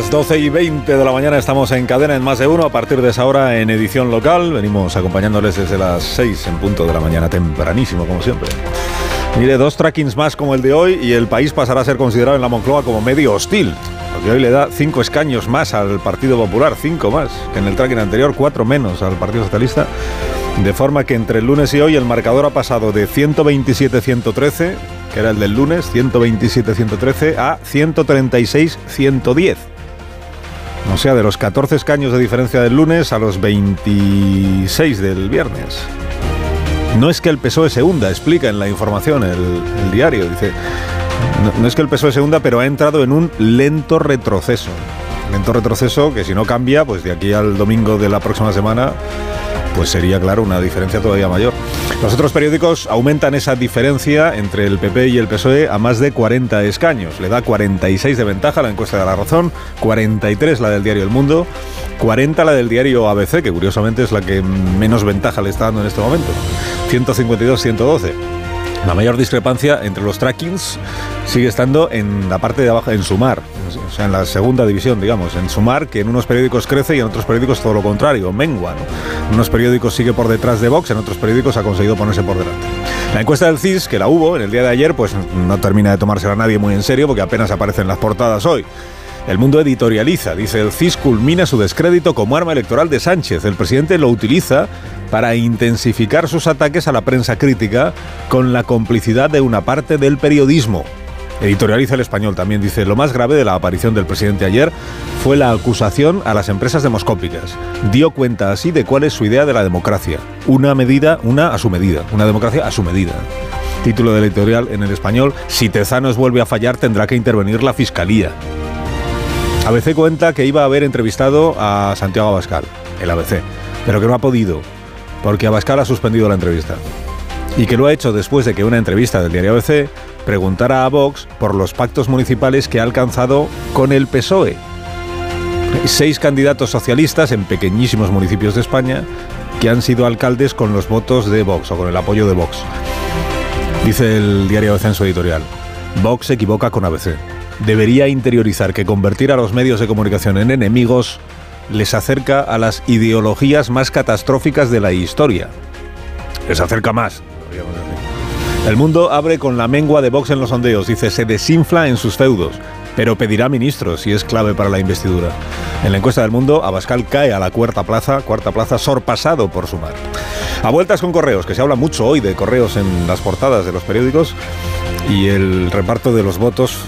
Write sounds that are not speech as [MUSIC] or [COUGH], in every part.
Las 12 y 20 de la mañana estamos en cadena en más de uno. A partir de esa hora en edición local, venimos acompañándoles desde las 6 en punto de la mañana, tempranísimo como siempre. Mire, dos trackings más como el de hoy y el país pasará a ser considerado en la Moncloa como medio hostil. Porque hoy le da cinco escaños más al Partido Popular, cinco más, que en el tracking anterior, cuatro menos al Partido Socialista. De forma que entre el lunes y hoy el marcador ha pasado de 127-113, que era el del lunes, 127-113, a 136-110. O sea, de los 14 escaños de diferencia del lunes a los 26 del viernes. No es que el PSOE se hunda, explica en la información el, diario. Dice, no, no, es que el PSOE se hunda, pero ha entrado en un lento retroceso. Lento retroceso que si no cambia, pues de aquí al domingo de la próxima semana, pues sería, claro, una diferencia todavía mayor. Los otros periódicos aumentan esa diferencia entre el PP y el PSOE a más de 40 escaños. Le da 46 de ventaja la encuesta de la razón, 43 la del diario El Mundo, 40 la del diario ABC, que curiosamente es la que menos ventaja le está dando en este momento. 152-112. La mayor discrepancia entre los trackings sigue estando en la parte de abajo, en Sumar, o sea, en la segunda división, digamos, en Sumar, que en unos periódicos crece y en otros periódicos todo lo contrario, mengua. En unos periódicos sigue por detrás de Vox, en otros periódicos ha conseguido ponerse por delante. La encuesta del CIS, que la hubo en el día de ayer, pues no termina de tomársela a nadie muy en serio, porque apenas aparecen las portadas hoy. El mundo editorializa, dice el CIS culmina su descrédito como arma electoral de Sánchez. El presidente lo utiliza para intensificar sus ataques a la prensa crítica con la complicidad de una parte del periodismo. Editorializa el español también dice, lo más grave de la aparición del presidente ayer fue la acusación a las empresas demoscópicas. Dio cuenta así de cuál es su idea de la democracia. Una medida, una a su medida, una democracia a su medida. Título del editorial en el español, si Tezanos vuelve a fallar tendrá que intervenir la Fiscalía. ABC cuenta que iba a haber entrevistado a Santiago Abascal, el ABC, pero que no ha podido, porque Abascal ha suspendido la entrevista. Y que lo ha hecho después de que una entrevista del diario ABC preguntara a Vox por los pactos municipales que ha alcanzado con el PSOE. Seis candidatos socialistas en pequeñísimos municipios de España que han sido alcaldes con los votos de Vox o con el apoyo de Vox. Dice el diario ABC en su editorial. Vox se equivoca con ABC. Debería interiorizar que convertir a los medios de comunicación en enemigos les acerca a las ideologías más catastróficas de la historia. Les acerca más, el mundo abre con la mengua de Vox en los sondeos. Dice, se desinfla en sus feudos, pero pedirá ministros y es clave para la investidura. En la encuesta del mundo, Abascal cae a la cuarta plaza, cuarta plaza sorpasado por Sumar. A vueltas con correos, que se habla mucho hoy de correos en las portadas de los periódicos y el reparto de los votos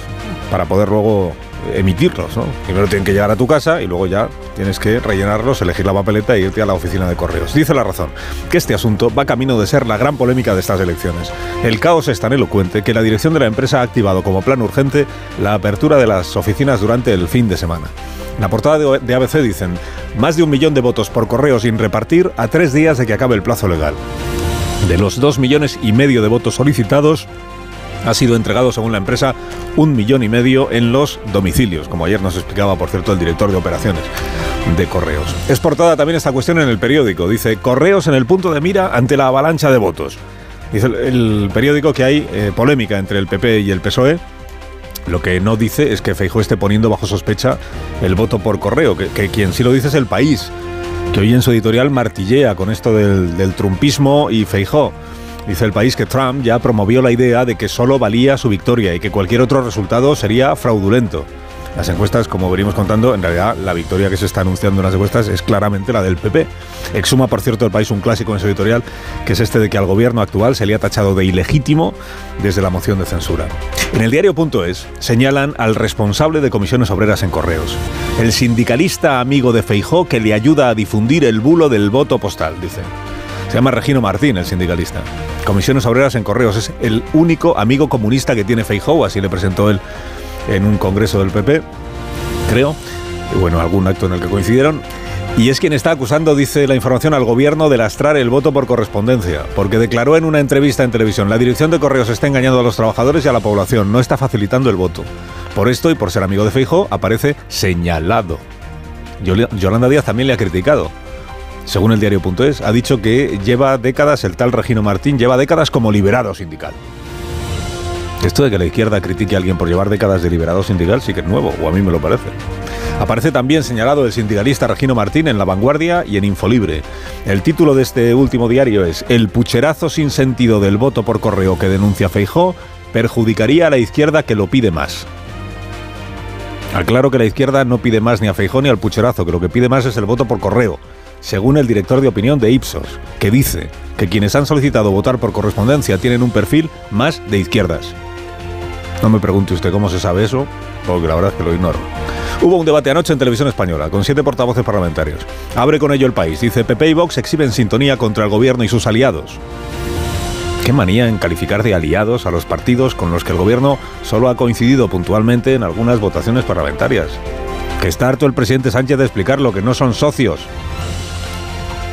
para poder luego emitirlos. ¿no? Primero tienen que llegar a tu casa y luego ya tienes que rellenarlos, elegir la papeleta e irte a la oficina de correos. Dice la razón que este asunto va camino de ser la gran polémica de estas elecciones. El caos es tan elocuente que la dirección de la empresa ha activado como plan urgente la apertura de las oficinas durante el fin de semana. En la portada de ABC dicen, más de un millón de votos por correo sin repartir a tres días de que acabe el plazo legal. De los dos millones y medio de votos solicitados, ha sido entregado, según la empresa, un millón y medio en los domicilios, como ayer nos explicaba, por cierto, el director de operaciones de Correos. Es portada también esta cuestión en el periódico. Dice, Correos en el punto de mira ante la avalancha de votos. Dice el, periódico que hay eh, polémica entre el PP y el PSOE. Lo que no dice es que Feijó esté poniendo bajo sospecha el voto por correo, que, quien sí lo dice es el país, que hoy en su editorial martillea con esto del, del trumpismo y Feijó. Dice el país que Trump ya promovió la idea de que solo valía su victoria y que cualquier otro resultado sería fraudulento. Las encuestas, como venimos contando, en realidad la victoria que se está anunciando en las encuestas es claramente la del PP. Exuma, por cierto, el país un clásico en su editorial, que es este de que al gobierno actual se le ha tachado de ilegítimo desde la moción de censura. En el diario.es señalan al responsable de comisiones obreras en correos, el sindicalista amigo de Feijó que le ayuda a difundir el bulo del voto postal, dice. Se llama Regino Martín, el sindicalista. Comisiones Obreras en Correos. Es el único amigo comunista que tiene Feijóo, así le presentó él en un congreso del PP. creo, bueno, algún acto en el que coincidieron. Y es quien está acusando, dice la información, al gobierno de lastrar el voto por correspondencia, porque declaró en una entrevista en televisión, la dirección de correos está engañando a los trabajadores y a la población, no está facilitando el voto. Por esto y por ser amigo de Feijo, aparece señalado. Yolanda Díaz también le ha criticado. Según el diario.es, ha dicho que lleva décadas, el tal Regino Martín lleva décadas como liberado sindical. Esto de que la izquierda critique a alguien por llevar décadas de liberado sindical sí que es nuevo, o a mí me lo parece. Aparece también señalado el sindicalista Regino Martín en La Vanguardia y en Infolibre. El título de este último diario es El pucherazo sin sentido del voto por correo que denuncia Feijó perjudicaría a la izquierda que lo pide más. Aclaro que la izquierda no pide más ni a Feijó ni al pucherazo, que lo que pide más es el voto por correo, según el director de opinión de Ipsos, que dice que quienes han solicitado votar por correspondencia tienen un perfil más de izquierdas. No me pregunte usted cómo se sabe eso, porque la verdad es que lo ignoro. Hubo un debate anoche en televisión española con siete portavoces parlamentarios. Abre con ello el país. Dice PP y Vox exhiben sintonía contra el gobierno y sus aliados. Qué manía en calificar de aliados a los partidos con los que el gobierno solo ha coincidido puntualmente en algunas votaciones parlamentarias. Que está harto el presidente Sánchez de explicar lo que no son socios.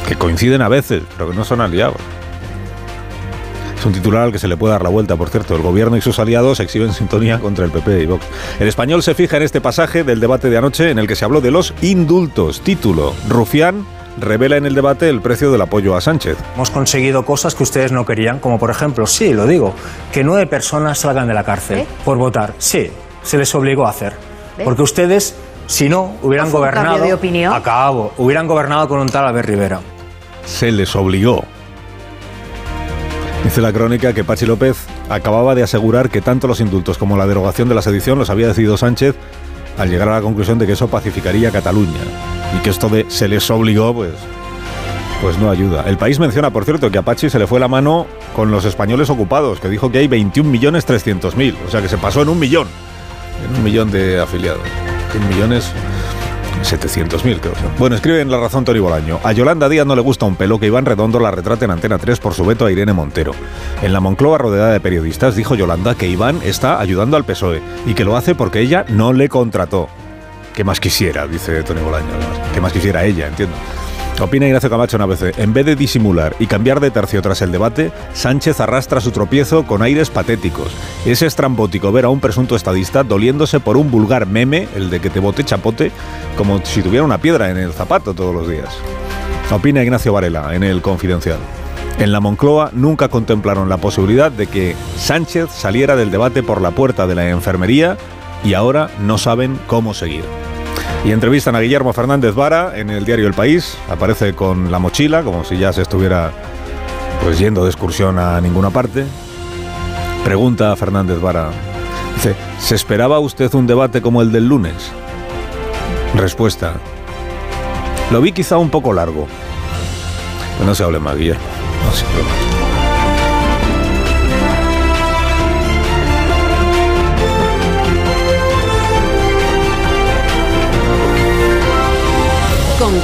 Que coinciden a veces, pero que no son aliados. Es un titular al que se le puede dar la vuelta, por cierto. El gobierno y sus aliados exhiben sintonía contra el PP y Vox. El español se fija en este pasaje del debate de anoche en el que se habló de los indultos. Título, Rufián revela en el debate el precio del apoyo a Sánchez. Hemos conseguido cosas que ustedes no querían, como por ejemplo, sí, lo digo, que nueve personas salgan de la cárcel ¿Eh? por votar. Sí, se les obligó a hacer. Porque ustedes, si no, hubieran gobernado... de opinión? Acabo, hubieran gobernado con un tal Albert Rivera. Se les obligó. Dice la crónica que Pachi López acababa de asegurar que tanto los indultos como la derogación de la sedición los había decidido Sánchez al llegar a la conclusión de que eso pacificaría Cataluña y que esto de se les obligó, pues, pues no ayuda. El país menciona, por cierto, que a Pachi se le fue la mano con los españoles ocupados, que dijo que hay 21.300.000, o sea que se pasó en un millón, en un millón de afiliados. 100 millones 700.000, creo. Bueno, escribe en La Razón Tori Bolaño. A Yolanda Díaz no le gusta un pelo que Iván Redondo la retrate en Antena 3 por su veto a Irene Montero. En la Moncloa rodeada de periodistas dijo Yolanda que Iván está ayudando al PSOE y que lo hace porque ella no le contrató. ¿Qué más quisiera? Dice Tony Bolaño. ¿Qué más quisiera ella? Entiendo. Opina Ignacio Camacho una vez, en vez de disimular y cambiar de tercio tras el debate, Sánchez arrastra su tropiezo con aires patéticos. Es estrambótico ver a un presunto estadista doliéndose por un vulgar meme, el de que te bote chapote, como si tuviera una piedra en el zapato todos los días. Opina Ignacio Varela en El Confidencial. En la Moncloa nunca contemplaron la posibilidad de que Sánchez saliera del debate por la puerta de la enfermería y ahora no saben cómo seguir. Y entrevistan a Guillermo Fernández Vara en el diario El País. Aparece con la mochila, como si ya se estuviera pues yendo de excursión a ninguna parte. Pregunta a Fernández Vara. Dice, ¿se esperaba usted un debate como el del lunes? Respuesta. Lo vi quizá un poco largo. no se hable más, Guillermo. No se.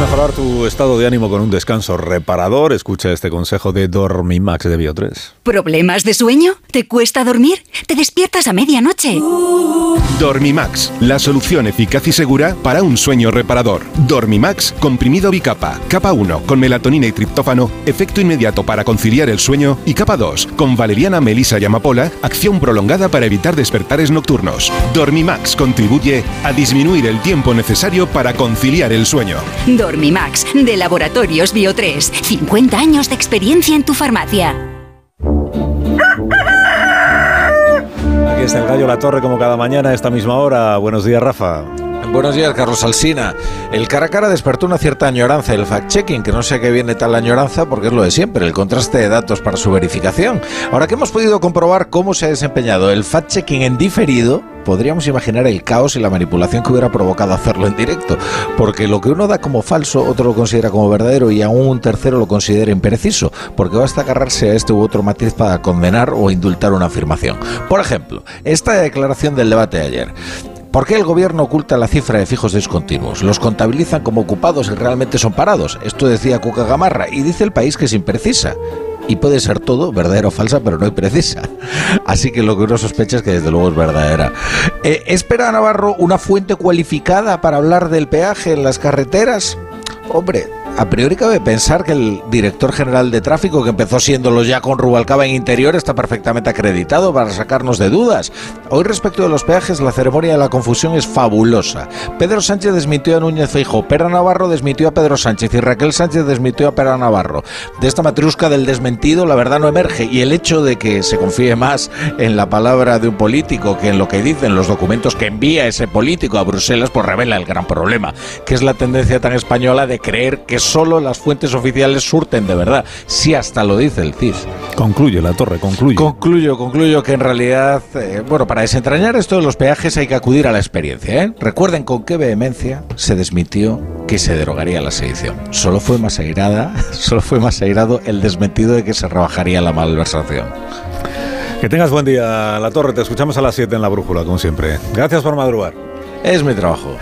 Mejorar tu estado de ánimo con un descanso reparador, escucha este consejo de Dormimax de Bio3. ¿Problemas de sueño? ¿Te cuesta dormir? ¿Te despiertas a medianoche? Dormimax, la solución eficaz y segura para un sueño reparador. Dormimax, comprimido bicapa. Capa 1, con melatonina y triptófano, efecto inmediato para conciliar el sueño. Y capa 2, con valeriana, melisa y amapola, acción prolongada para evitar despertares nocturnos. Dormimax contribuye a disminuir el tiempo necesario para conciliar el sueño. Dormimax, de Laboratorios Bio 3. 50 años de experiencia en tu farmacia. Aquí está el gallo La Torre como cada mañana a esta misma hora. Buenos días, Rafa. Buenos días, Carlos Alsina. El cara a cara despertó una cierta añoranza, el fact-checking, que no sé qué viene tal añoranza porque es lo de siempre, el contraste de datos para su verificación. Ahora que hemos podido comprobar cómo se ha desempeñado el fact-checking en diferido, podríamos imaginar el caos y la manipulación que hubiera provocado hacerlo en directo, porque lo que uno da como falso, otro lo considera como verdadero y aún un tercero lo considera impreciso, porque basta agarrarse a este u otro matiz para condenar o indultar una afirmación. Por ejemplo, esta declaración del debate de ayer. ¿Por qué el gobierno oculta la cifra de fijos discontinuos? Los contabilizan como ocupados y realmente son parados. Esto decía Cuca Gamarra y dice el país que es imprecisa. Y puede ser todo verdadera o falsa, pero no hay precisa. Así que lo que uno sospecha es que desde luego es verdadera. Eh, ¿Espera Navarro una fuente cualificada para hablar del peaje en las carreteras? Hombre, a priori cabe pensar que el director general de tráfico, que empezó siéndolo ya con Rubalcaba en interior, está perfectamente acreditado para sacarnos de dudas. Hoy respecto de los peajes, la ceremonia de la confusión es fabulosa. Pedro Sánchez desmitió a Núñez Feijo, Pera Navarro desmitió a Pedro Sánchez y Raquel Sánchez desmitió a Pera Navarro. De esta matrusca del desmentido la verdad no emerge y el hecho de que se confíe más en la palabra de un político que en lo que dicen los documentos que envía ese político a Bruselas, pues revela el gran problema, que es la tendencia tan española de creer que solo las fuentes oficiales surten de verdad. Si hasta lo dice el CIS. Concluye la torre, concluye. Concluyo, concluyo que en realidad, eh, bueno, para desentrañar esto de los peajes hay que acudir a la experiencia. ¿eh? Recuerden con qué vehemencia se desmitió que se derogaría la sedición. Solo fue más airada, [LAUGHS] solo fue más airado el desmentido de que se rebajaría la malversación. Que tengas buen día, La Torre. Te escuchamos a las 7 en la brújula, como siempre. Gracias por madrugar. Es mi trabajo.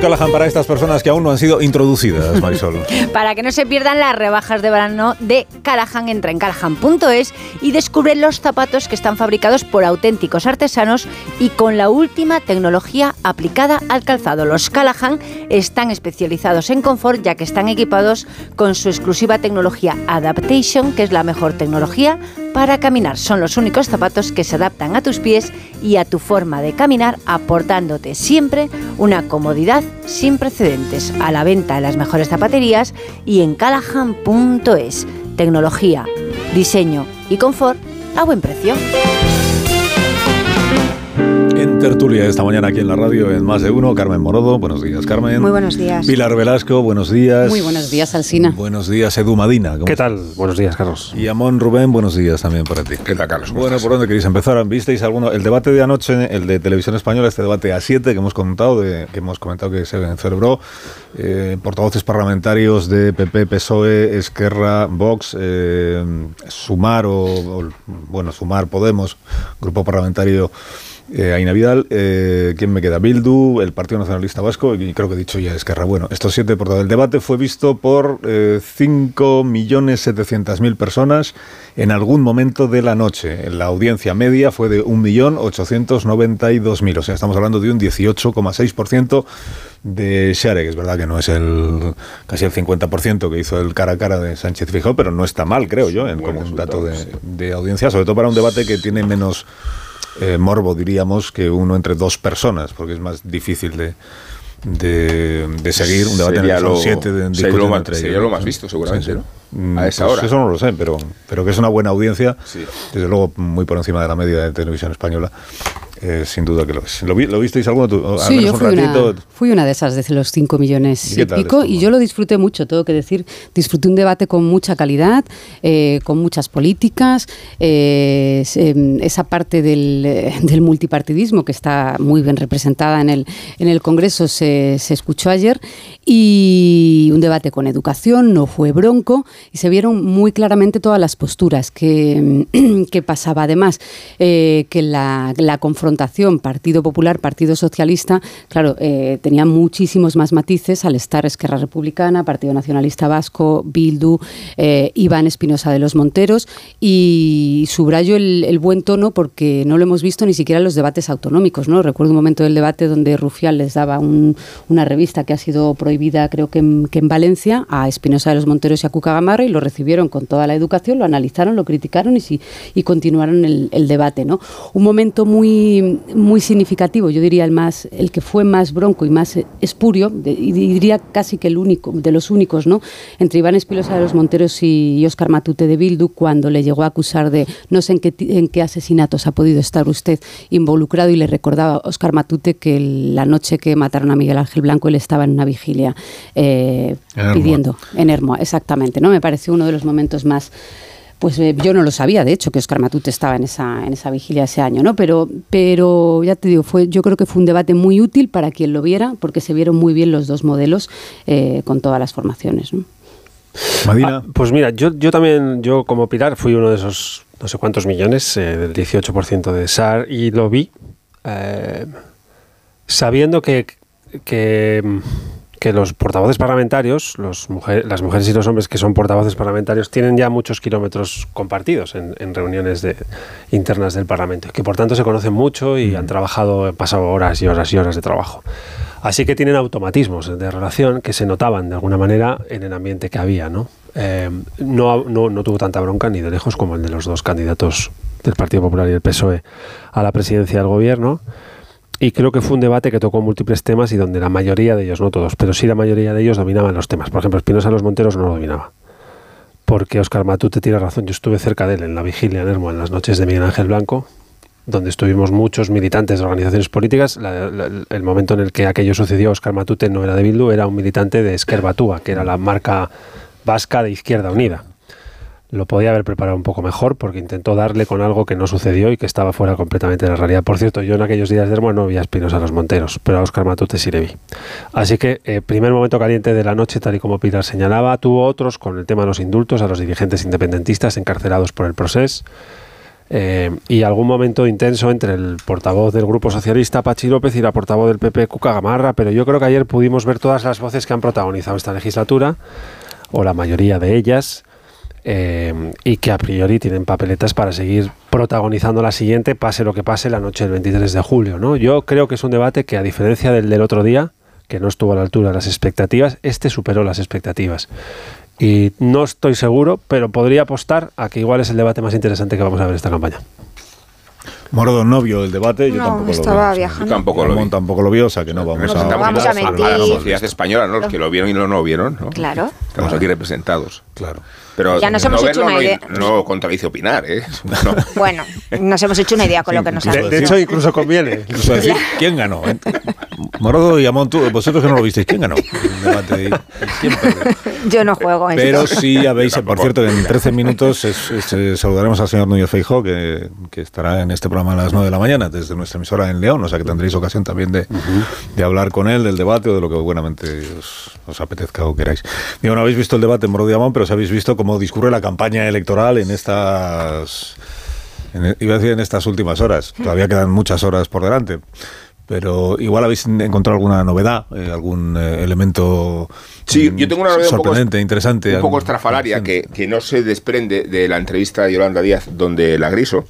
Callahan para estas personas que aún no han sido introducidas, Marisol. [LAUGHS] para que no se pierdan las rebajas de verano de Callahan, entra en callahan.es y descubre los zapatos que están fabricados por auténticos artesanos y con la última tecnología aplicada al calzado. Los Callahan están especializados en confort ya que están equipados con su exclusiva tecnología Adaptation, que es la mejor tecnología para caminar. Son los únicos zapatos que se adaptan a tus pies y a tu forma de caminar, aportándote siempre una comodidad sin precedentes. A la venta en las mejores zapaterías y en callahan.es. Tecnología, diseño y confort a buen precio tertulia esta mañana aquí en la radio en Más de Uno. Carmen Morodo, buenos días, Carmen. Muy buenos días. Pilar Velasco, buenos días. Muy buenos días, Alsina. Buenos días, Edu Madina. ¿Qué tal? Buenos días, Carlos. Y Amón Rubén, buenos días también para ti. ¿Qué tal, Carlos? Bueno, ¿por dónde queréis empezar? ¿Visteis alguno? El debate de anoche, el de Televisión Española, este debate a 7 que hemos contado, de, que hemos comentado que se celebró, eh, portavoces parlamentarios de PP, PSOE, Esquerra, Vox, eh, Sumar o, bueno, Sumar, Podemos, grupo parlamentario eh, Aina Vidal, eh, ¿quién me queda? Bildu, el Partido Nacionalista Vasco y creo que he dicho ya Esquerra. Bueno, estos siete por todo. El debate fue visto por eh, 5.700.000 personas en algún momento de la noche. La audiencia media fue de 1.892.000, o sea, estamos hablando de un 18,6% de share, que es verdad que no es el casi el 50% que hizo el cara a cara de Sánchez Fijó, pero no está mal, creo yo, en, como un dato de, de audiencia, sobre todo para un debate que tiene menos eh, morbo, diríamos, que uno entre dos personas, porque es más difícil de, de, seguir un debate sería en lo, 7 de, sería, lo más, sería lo más visto, seguramente, ¿no? Mm, A esa pues hora. Eso no lo sé, pero, pero que es una buena audiencia, Sí. desde luego muy por encima de la media de televisión española. Eh, sin duda que lo es. ¿Lo, vi- lo visteis alguno? Tú, al Sí, menos yo un fui ratito. una, fui una de esas de los 5 millones ¿Y pico y yo lo disfruté mucho, tengo que decir. Disfruté un debate con mucha calidad, eh, con muchas políticas, eh, em, esa parte del, eh, del multipartidismo que está muy bien representada en el, en el Congreso se, se escuchó ayer y un debate con educación, no fue bronco y se vieron muy claramente todas las posturas que, [CLEARS THROAT] que pasaba. Además, eh, que la, la confrontación Partido Popular, Partido Socialista, claro, eh, tenía muchísimos más matices al estar Esquerra Republicana, Partido Nacionalista Vasco, Bildu, eh, Iván Espinosa de los Monteros y subrayo el, buen tono porque no lo hemos visto ni siquiera en los debates autonómicos. ¿no? Recuerdo un momento del debate donde Rufián les daba un- una revista que ha sido prohibida creo que en, Valencia a Espinosa de los Monteros y a Cuca Gamarra y lo recibieron con toda la educación, lo analizaron, lo criticaron y, sí, y continuaron el, el debate. ¿no? Un momento muy, muy significativo, yo diría el, más, el que fue más bronco y más espurio, de- y diría casi que el único, de los únicos, ¿no? entre Iván Espinosa de los Monteros y Óscar Matute de Bildu, cuando le llegó a acusar de no sé en qué, en qué asesinatos ha podido estar usted involucrado y le recordaba a Óscar Matute que la noche que mataron a Miguel Ángel Blanco él estaba en una vigilia eh, En pidiendo, en Hermoa, exactamente, ¿no? Me pareció uno de los momentos más pues eh, yo no lo sabía, de hecho, que Oscar Matute estaba en esa, en esa vigilia ese año, ¿no? Pero, pero ya te digo, fue, yo creo que fue un debate muy útil para quien lo viera, porque se vieron muy bien los dos modelos eh, con todas las formaciones. ¿no? Madina. Ah, pues mira, yo, yo también, yo como Pilar, fui uno de esos no sé cuántos millones, eh, del 18% de SAR, y lo vi eh, sabiendo que, que, que los portavoces parlamentarios, los las mujeres y los hombres que son portavoces parlamentarios, tienen ya muchos kilómetros compartidos en, reuniones de, internas del Parlamento, que por tanto se conocen mucho y han trabajado, han pasado horas y horas y horas de trabajo. Así que tienen automatismos de relación que se notaban de alguna manera en el ambiente que había, ¿no? Eh, no, no, no, tuvo tanta bronca ni de lejos como el de los dos candidatos del Partido Popular y el PSOE a la presidencia del gobierno. Y creo que fue un debate que tocó múltiples temas y donde la mayoría de ellos, no todos, pero sí la mayoría de ellos dominaban los temas. Por ejemplo, Espinosa Los Monteros no lo dominaba. Porque Oscar Matute tiene razón. Yo estuve cerca de él en la vigilia en Hermo en las noches de Miguel Ángel Blanco, donde estuvimos muchos militantes de organizaciones políticas. el momento en el que aquello sucedió, Oscar Matute no era de Bildu, era un militante de Esquerbatúa, que era la marca vasca de Izquierda Unida. Lo podía haber preparado un poco mejor porque intentó darle con algo que no sucedió y que estaba fuera completamente de la realidad. Por cierto, yo en aquellos días de Hermo no vi a Espinos a los Monteros, pero a Oscar Matute sí le vi. Así que, eh, primer momento caliente de la noche, tal y como Pilar señalaba, tuvo otros con el tema de los indultos a los dirigentes independentistas encarcelados por el proceso. Eh, y algún momento intenso entre el portavoz del Grupo Socialista, Pachi López, y la portavoz del PP, Cuca Gamarra, pero yo creo que ayer pudimos ver todas las voces que han protagonizado esta legislatura o la mayoría de ellas, eh, y que a priori tienen papeletas para seguir protagonizando la siguiente, pase lo que pase, la noche del 23 de julio. ¿no? Yo creo que es un debate que, a diferencia del del otro día, que no estuvo a la altura de las expectativas, este superó las expectativas. Y no estoy seguro, pero podría apostar a que igual es el debate más interesante que vamos a ver esta campaña. Morodo no vio el debate, yo tampoco estaba lo vi. viajando. tampoco lo vi. tampoco lo vio, o sea que no vamos a... vamos a mentir. A la sociedad española, ¿no? Los que lo vieron y no lo vieron, ¿no? Claro. Estamos aquí representados. Claro. Pero ya nos hemos hecho una idea. No, contradice opinar, ¿eh? [LAUGHS] Bueno, nos hemos hecho una idea con lo que nos ha De, de hecho, incluso conviene. Incluso decir, [LAUGHS] ¿quién ganó? Morodo y Amón, vosotros que no lo visteis, ¿quién ganó? El debate Yo no juego en Pero sí habéis, por cierto, en 13 minutos eh, saludaremos al señor Núñez Feijó, que, que, estará en este programa a las 9 de la mañana desde nuestra emisora en León, o sea que tendréis ocasión también de, de hablar con él del debate o de lo que buenamente os, os apetezca o queráis. Digo, no habéis visto el debate en Morodo y Amón, pero os habéis visto cómo discurre la campaña electoral en estas... En, iba a decir en estas últimas horas. Todavía quedan muchas horas por delante pero igual habéis encontrado alguna novedad, eh, algún eh, elemento sí, yo tengo una novedad sorprendente, interesante. Un poco estrafalaria que, que, no se desprende de la entrevista de Yolanda Díaz, donde la Griso,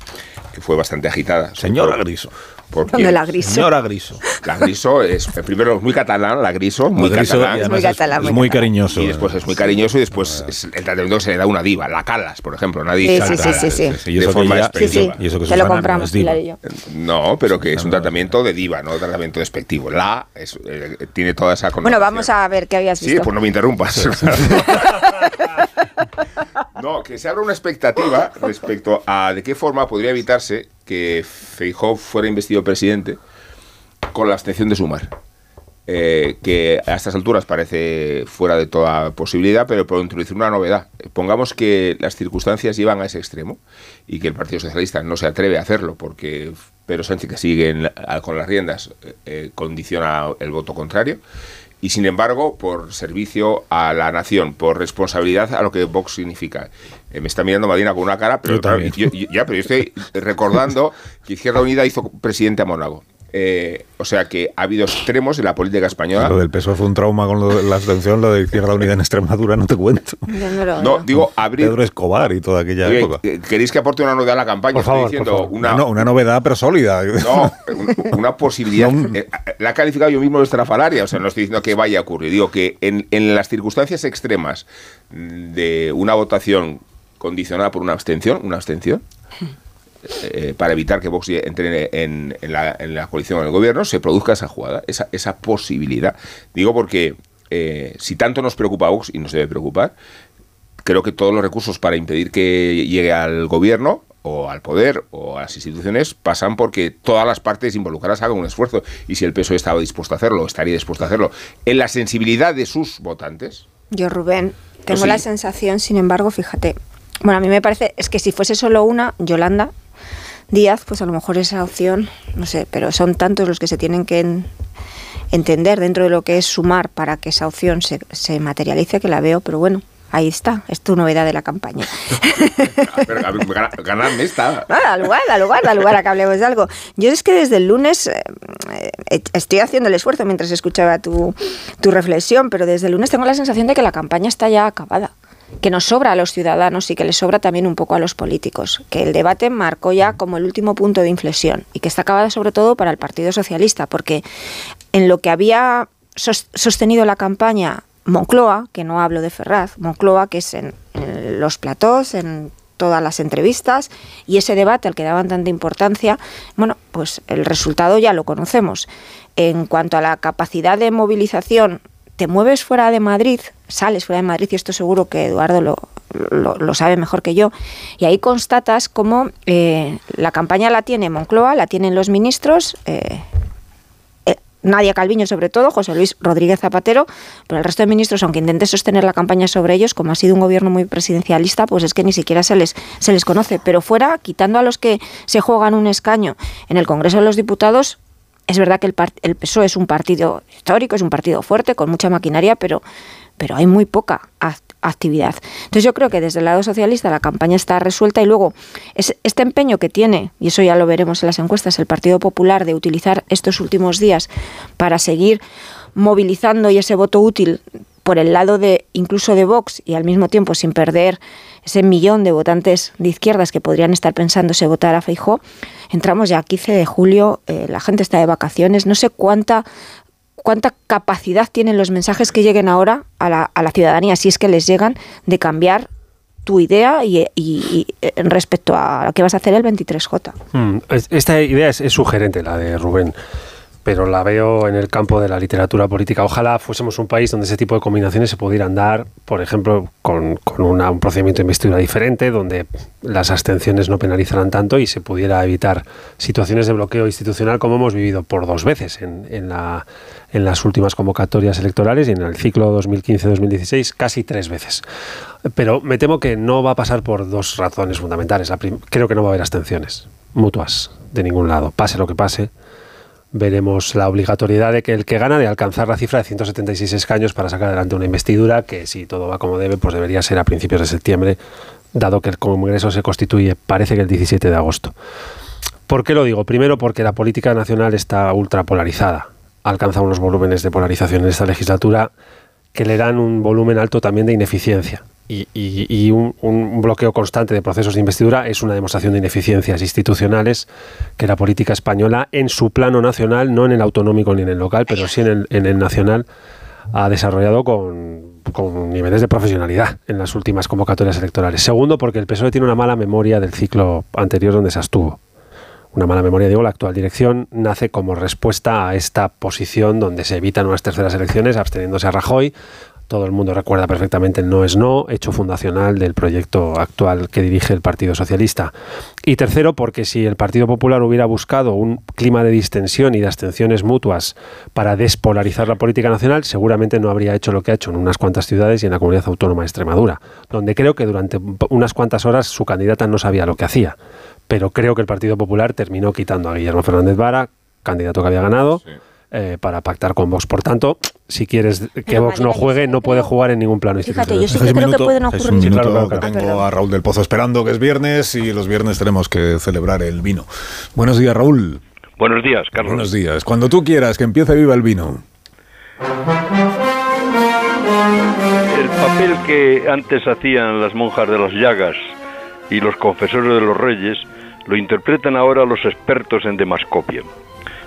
que fue bastante agitada. Señora Griso. ¿Dónde la Griso? Señora Griso. La Griso es, primero, muy catalán, la Griso, muy, catalán. Es muy, catalán, es, muy cariñoso. Y después es muy cariñoso y después es el tratamiento que se le da una diva, la Calas, por ejemplo, nadie sí, sí, sí, sí, sí, De forma. Y eso que se lo compramos, no, no, pero que es un tratamiento de diva, no un tratamiento despectivo. La es, eh, tiene toda esa connotación. Bueno, vamos a ver qué habías visto. Sí, pues no me interrumpas. [LAUGHS] [LAUGHS] no, que se abra una expectativa respecto a de qué forma podría evitarse que Feijóo fuera investido presidente con la abstención de sumar. Eh, que a estas alturas parece fuera de toda posibilidad, pero por introducir una novedad. Pongamos que las circunstancias llevan a ese extremo y que el Partido Socialista no se atreve a hacerlo porque Pedro Sánchez, que sigue con las riendas, eh, condiciona el voto contrario. Y sin embargo, por servicio a la nación, por responsabilidad a lo que Vox significa. Eh, me está mirando Madina con una cara, pero ya, pero yo estoy recordando que Izquierda Unida hizo presidente a Mónaco. Eh, o sea que ha habido extremos en la política española. Lo del peso fue un trauma con la abstención, lo de Izquierda Unida en Extremadura, no te cuento. No, digo, abrir. Pedro Escobar y toda aquella época. ¿Queréis que aporte una novedad a la campaña? Por favor, diciendo Una, no, una novedad, pero sólida. No, una posibilidad. [LAUGHS] Eh, la ha calificado yo mismo de estrafalaria, o sea, no estoy diciendo que vaya a ocurrir. Digo que en, en las circunstancias extremas de una votación condicionada por una abstención, una abstención. Eh, para evitar que Vox entre en, la, en, la, coalición con el gobierno, se produzca esa jugada, esa, esa posibilidad. Digo porque eh, si tanto nos preocupa Vox y nos debe preocupar, creo que todos los recursos para impedir que llegue al gobierno o al poder o a las instituciones pasan porque todas las partes involucradas hagan un esfuerzo. Y si el PSOE estaba dispuesto a hacerlo, estaría dispuesto a hacerlo, en la sensibilidad de sus votantes. Yo, Rubén, tengo la sensación, sin embargo, fíjate, bueno, a mí me parece, es que si fuese solo una, Yolanda, Díaz, pues a lo mejor esa opción, no sé, pero son tantos los que se tienen que entender dentro de lo que es sumar para que esa opción se, se materialice que la veo, pero bueno, Ahí está, es tu novedad de la campaña. [LAUGHS] esta. Ah, da lugar, da lugar, da lugar a que hablemos de algo. Yo es que desde el lunes eh, eh, estoy haciendo el esfuerzo mientras escuchaba tu, tu reflexión, pero desde el lunes tengo la sensación de que la campaña está ya acabada que nos sobra a los ciudadanos y que les sobra también un poco a los políticos, que el debate marcó ya como el último punto de inflexión y que está acabada sobre todo para el Partido Socialista, porque en lo que había sostenido la campaña Moncloa, que no hablo de Ferraz, Moncloa, que es en, los platós, en todas las entrevistas y ese debate al que daban tanta importancia, bueno, pues el resultado ya lo conocemos. En cuanto a la capacidad de movilización, te mueves fuera de Madrid, sales fuera de Madrid, y esto seguro que Eduardo lo, lo, sabe mejor que yo, y ahí constatas cómo eh, la campaña la tiene Moncloa, la tienen los ministros, eh, Nadia Calviño sobre todo, José Luis Rodríguez Zapatero, pero el resto de ministros, aunque intente sostener la campaña sobre ellos, como ha sido un gobierno muy presidencialista, pues es que ni siquiera se les, se les conoce. Pero fuera, quitando a los que se juegan un escaño en el Congreso de los Diputados, es verdad que el, el PSOE es un partido histórico, es un partido fuerte, con mucha maquinaria, pero, pero hay muy poca actividad. Entonces yo creo que desde el lado socialista la campaña está resuelta y luego este empeño que tiene, y eso ya lo veremos en las encuestas, el Partido Popular de utilizar estos últimos días para seguir movilizando y ese voto útil por el lado de incluso de Vox y al mismo tiempo sin perder ese millón de votantes de izquierdas que podrían estar pensándose votar a Feijó, entramos ya a 15 de julio, eh, la gente está de vacaciones, no sé cuánta cuánta capacidad tienen los mensajes que lleguen ahora a la, a la ciudadanía, si es que les llegan, de cambiar tu idea y, y, respecto a lo que vas a hacer el 23J. Hmm, esta idea es, sugerente, la de Rubén pero la veo en el campo de la literatura política. Ojalá fuésemos un país donde ese tipo de combinaciones se pudieran dar, por ejemplo, con, un procedimiento de investidura diferente, donde las abstenciones no penalizaran tanto y se pudiera evitar situaciones de bloqueo institucional como hemos vivido por dos veces en, en, la, en las últimas convocatorias electorales y en el ciclo 2015-2016 casi tres veces. Pero me temo que no va a pasar por dos razones fundamentales. creo que no va a haber abstenciones mutuas de ningún lado, pase lo que pase veremos la obligatoriedad de que el que gana de alcanzar la cifra de 176 escaños para sacar adelante una investidura que si todo va como debe pues debería ser a principios de septiembre dado que el Congreso se constituye parece que el 17 de agosto. ¿Por qué lo digo? Primero porque la política nacional está ultra polarizada. Alcanza unos volúmenes de polarización en esta legislatura que le dan un volumen alto también de ineficiencia y, un, bloqueo constante de procesos de investidura es una demostración de ineficiencias institucionales que la política española en su plano nacional, no en el autonómico ni en el local, pero sí en el, nacional, ha desarrollado con, con, niveles de profesionalidad en las últimas convocatorias electorales. Segundo, porque el PSOE tiene una mala memoria del ciclo anterior donde se abstuvo. Una mala memoria, digo, la actual dirección nace como respuesta a esta posición donde se evitan unas terceras elecciones absteniéndose a Rajoy, todo el mundo recuerda perfectamente el no es no, hecho fundacional del proyecto actual que dirige el Partido Socialista. Y tercero, porque si el Partido Popular hubiera buscado un clima de distensión y de abstenciones mutuas para despolarizar la política nacional, seguramente no habría hecho lo que ha hecho en unas cuantas ciudades y en la comunidad autónoma de Extremadura, donde creo que durante unas cuantas horas su candidata no sabía lo que hacía. Pero creo que el Partido Popular terminó quitando a Guillermo Fernández Vara, candidato que había ganado. Eh, para pactar con Vox. Por tanto, si quieres que Vox no juegue, no puede jugar en ningún plano Fíjate, yo sí que creo que pueden ocurrir... Un minuto que tengo a Raúl del Pozo esperando, que es viernes, y los viernes tenemos que celebrar el vino. Buenos días, Raúl. Buenos días, Carlos. Buenos días. Cuando tú quieras, que empiece viva el vino. El papel que antes hacían las monjas de las llagas y los confesores de los reyes lo interpretan ahora los expertos en demascopia.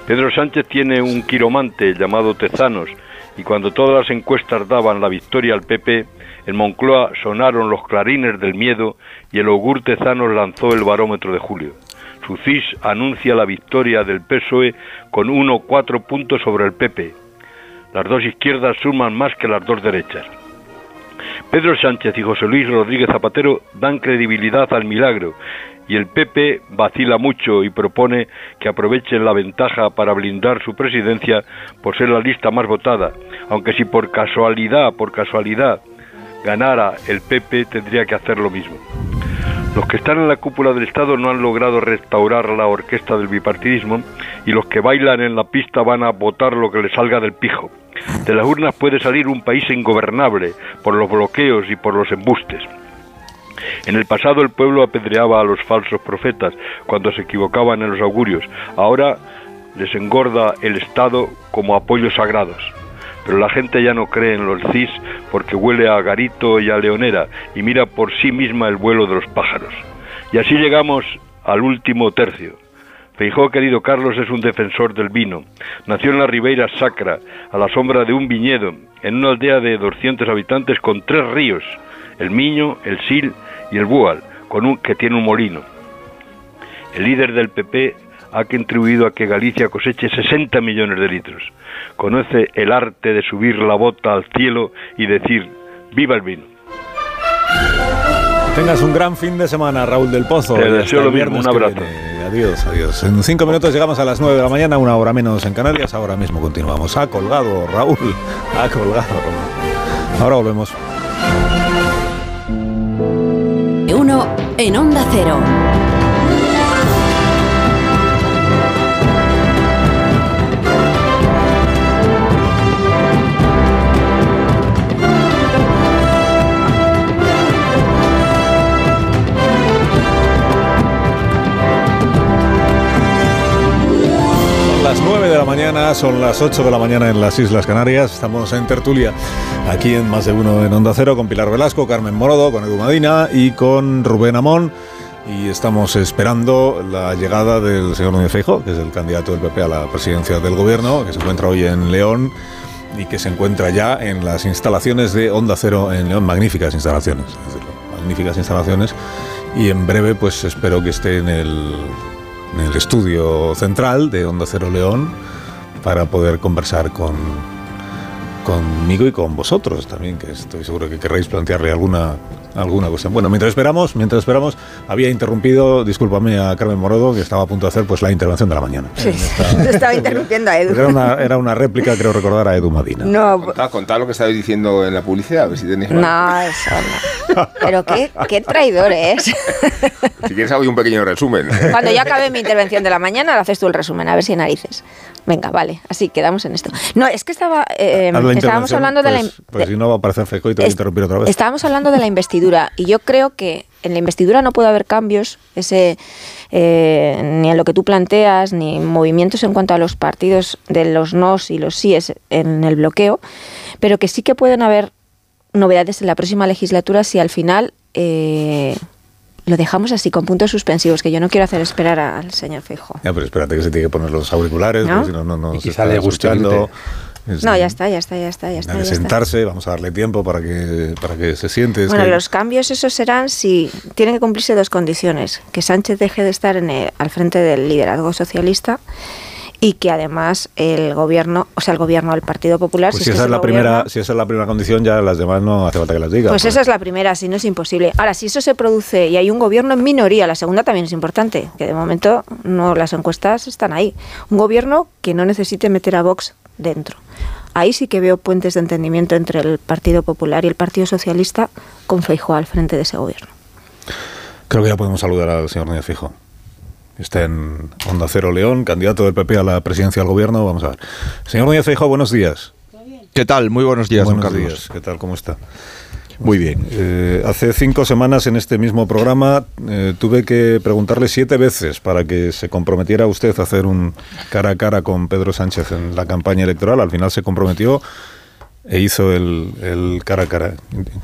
Pedro Sánchez tiene un quiromante llamado Tezanos y cuando todas las encuestas daban la victoria al PP, en Moncloa sonaron los clarines del miedo y el augur Tezanos lanzó el barómetro de julio. Su CIS anuncia la victoria del PSOE con 1,4 puntos sobre el PP. Las dos izquierdas suman más que las dos derechas. Pedro Sánchez y José Luis Rodríguez Zapatero dan credibilidad al milagro y el PP vacila mucho y propone que aprovechen la ventaja para blindar su presidencia por ser la lista más votada, aunque si por casualidad, por casualidad, ganara el PP tendría que hacer lo mismo. Los que están en la cúpula del Estado no han logrado restaurar la orquesta del bipartidismo y los que bailan en la pista van a votar lo que les salga del pijo. De las urnas puede salir un país ingobernable por los bloqueos y por los embustes. En el pasado el pueblo apedreaba a los falsos profetas cuando se equivocaban en los augurios. Ahora les engorda el Estado como apoyos sagrados. Pero la gente ya no cree en los CIS porque huele a garito y a leonera y mira por sí misma el vuelo de los pájaros. Y así llegamos al último tercio. Feijó, querido Carlos, es un defensor del vino. Nació en la Ribeira Sacra, a la sombra de un viñedo, en una aldea de 200 habitantes con tres ríos, el Miño, el Sil y el Bual, con un, que tiene un molino. El líder del PP ha contribuido a que Galicia coseche 60 millones de litros. Conoce el arte de subir la bota al cielo y decir, viva el vino. Tengas un gran fin de semana, Raúl del Pozo. Te deseo lo mismo, un abrazo. Adiós, adiós. En cinco minutos llegamos a las nueve de la mañana, una hora menos en Canarias. Ahora mismo continuamos. Ha colgado, Raúl. Ha colgado. Ahora volvemos. En Onda Cero. Las 9 de la mañana, son las 8 de la mañana en las Islas Canarias. Estamos en tertulia aquí en Más de Uno en Onda Cero con Pilar Velasco, Carmen Morodo, con Edu Madina y con Rubén Amón. Y estamos esperando la llegada del señor Núñez Feijóo, que es el candidato del PP a la presidencia del gobierno, que se encuentra hoy en León y que se encuentra ya en las instalaciones de Onda Cero en León. Magníficas instalaciones, magníficas instalaciones. Y en breve, pues espero que esté en el, en el estudio central de Onda Cero León para poder conversar con conmigo y con vosotros también, que estoy seguro que querréis plantearle alguna alguna cuestión. Bueno, mientras esperamos, mientras esperamos, había interrumpido, discúlpame a Carmen Morodo, que estaba a punto de hacer pues la intervención de la mañana. Sí, [LAUGHS] estaba interrumpiendo a Edu. Era una, era una réplica, creo recordar, a Edu Madina. No, Contad, contad lo que estabais diciendo en la publicidad, a ver si tenéis no, eso no. Pero qué, qué traidor es. Si quieres hago yo un pequeño resumen. Cuando ya acabe mi intervención de la mañana, lo haces tú el resumen, a ver si narices. Venga, vale, así quedamos en esto. No, es que estaba, eh, estábamos hablando de la... pues, pues si no va a aparecer Feijóo y te voy a interrumpir otra vez. Estábamos hablando de la investidura y yo creo que en la investidura no puede haber cambios, ese, eh, ni en lo que tú planteas, ni movimientos en cuanto a los partidos de los nos y los síes en el bloqueo, pero que sí que pueden haber novedades en la próxima legislatura si al final eh, lo dejamos así con puntos suspensivos, que yo no quiero hacer esperar al señor Feijóo. Ya, pero espérate que se tiene que poner los auriculares, ¿No? porque si no, no, no se quizá está le guste escuchando. irte. Es- No, ya está, ya está, ya está, ya está. ya está. sentarse, vamos a darle tiempo para que, para que se siente. Bueno, que- los cambios esos serán si tienen que cumplirse dos condiciones. Que Sánchez deje de estar en el- al frente del liderazgo socialista y que además el gobierno, o sea, el gobierno del Partido Popular... Pues si esa es la primera, si esa es la primera condición, ya las demás no hace falta que las diga. Pues esa es la primera, si no es imposible. Ahora, si eso se produce y hay un gobierno en minoría, la segunda también es importante, que de momento no las encuestas están ahí. Un gobierno que no necesite meter a Vox dentro. Ahí sí que veo puentes de entendimiento entre el Partido Popular y el Partido Socialista con Feijóo al frente de ese gobierno. Creo que ya podemos saludar al señor Núñez Fijo. Está en Onda Cero León, candidato del PP a la presidencia del gobierno. Vamos a ver. Señor Núñez Fijo, buenos días. ¿Qué tal? Muy buenos días, buenos don Carlos. días. ¿Qué tal? ¿Cómo está? Muy bien. Eh, hace cinco semanas en este mismo programa eh, tuve que preguntarle siete veces para que se comprometiera usted a hacer un cara a cara con Pedro Sánchez en la campaña electoral. Al final se comprometió e hizo el, el cara a cara.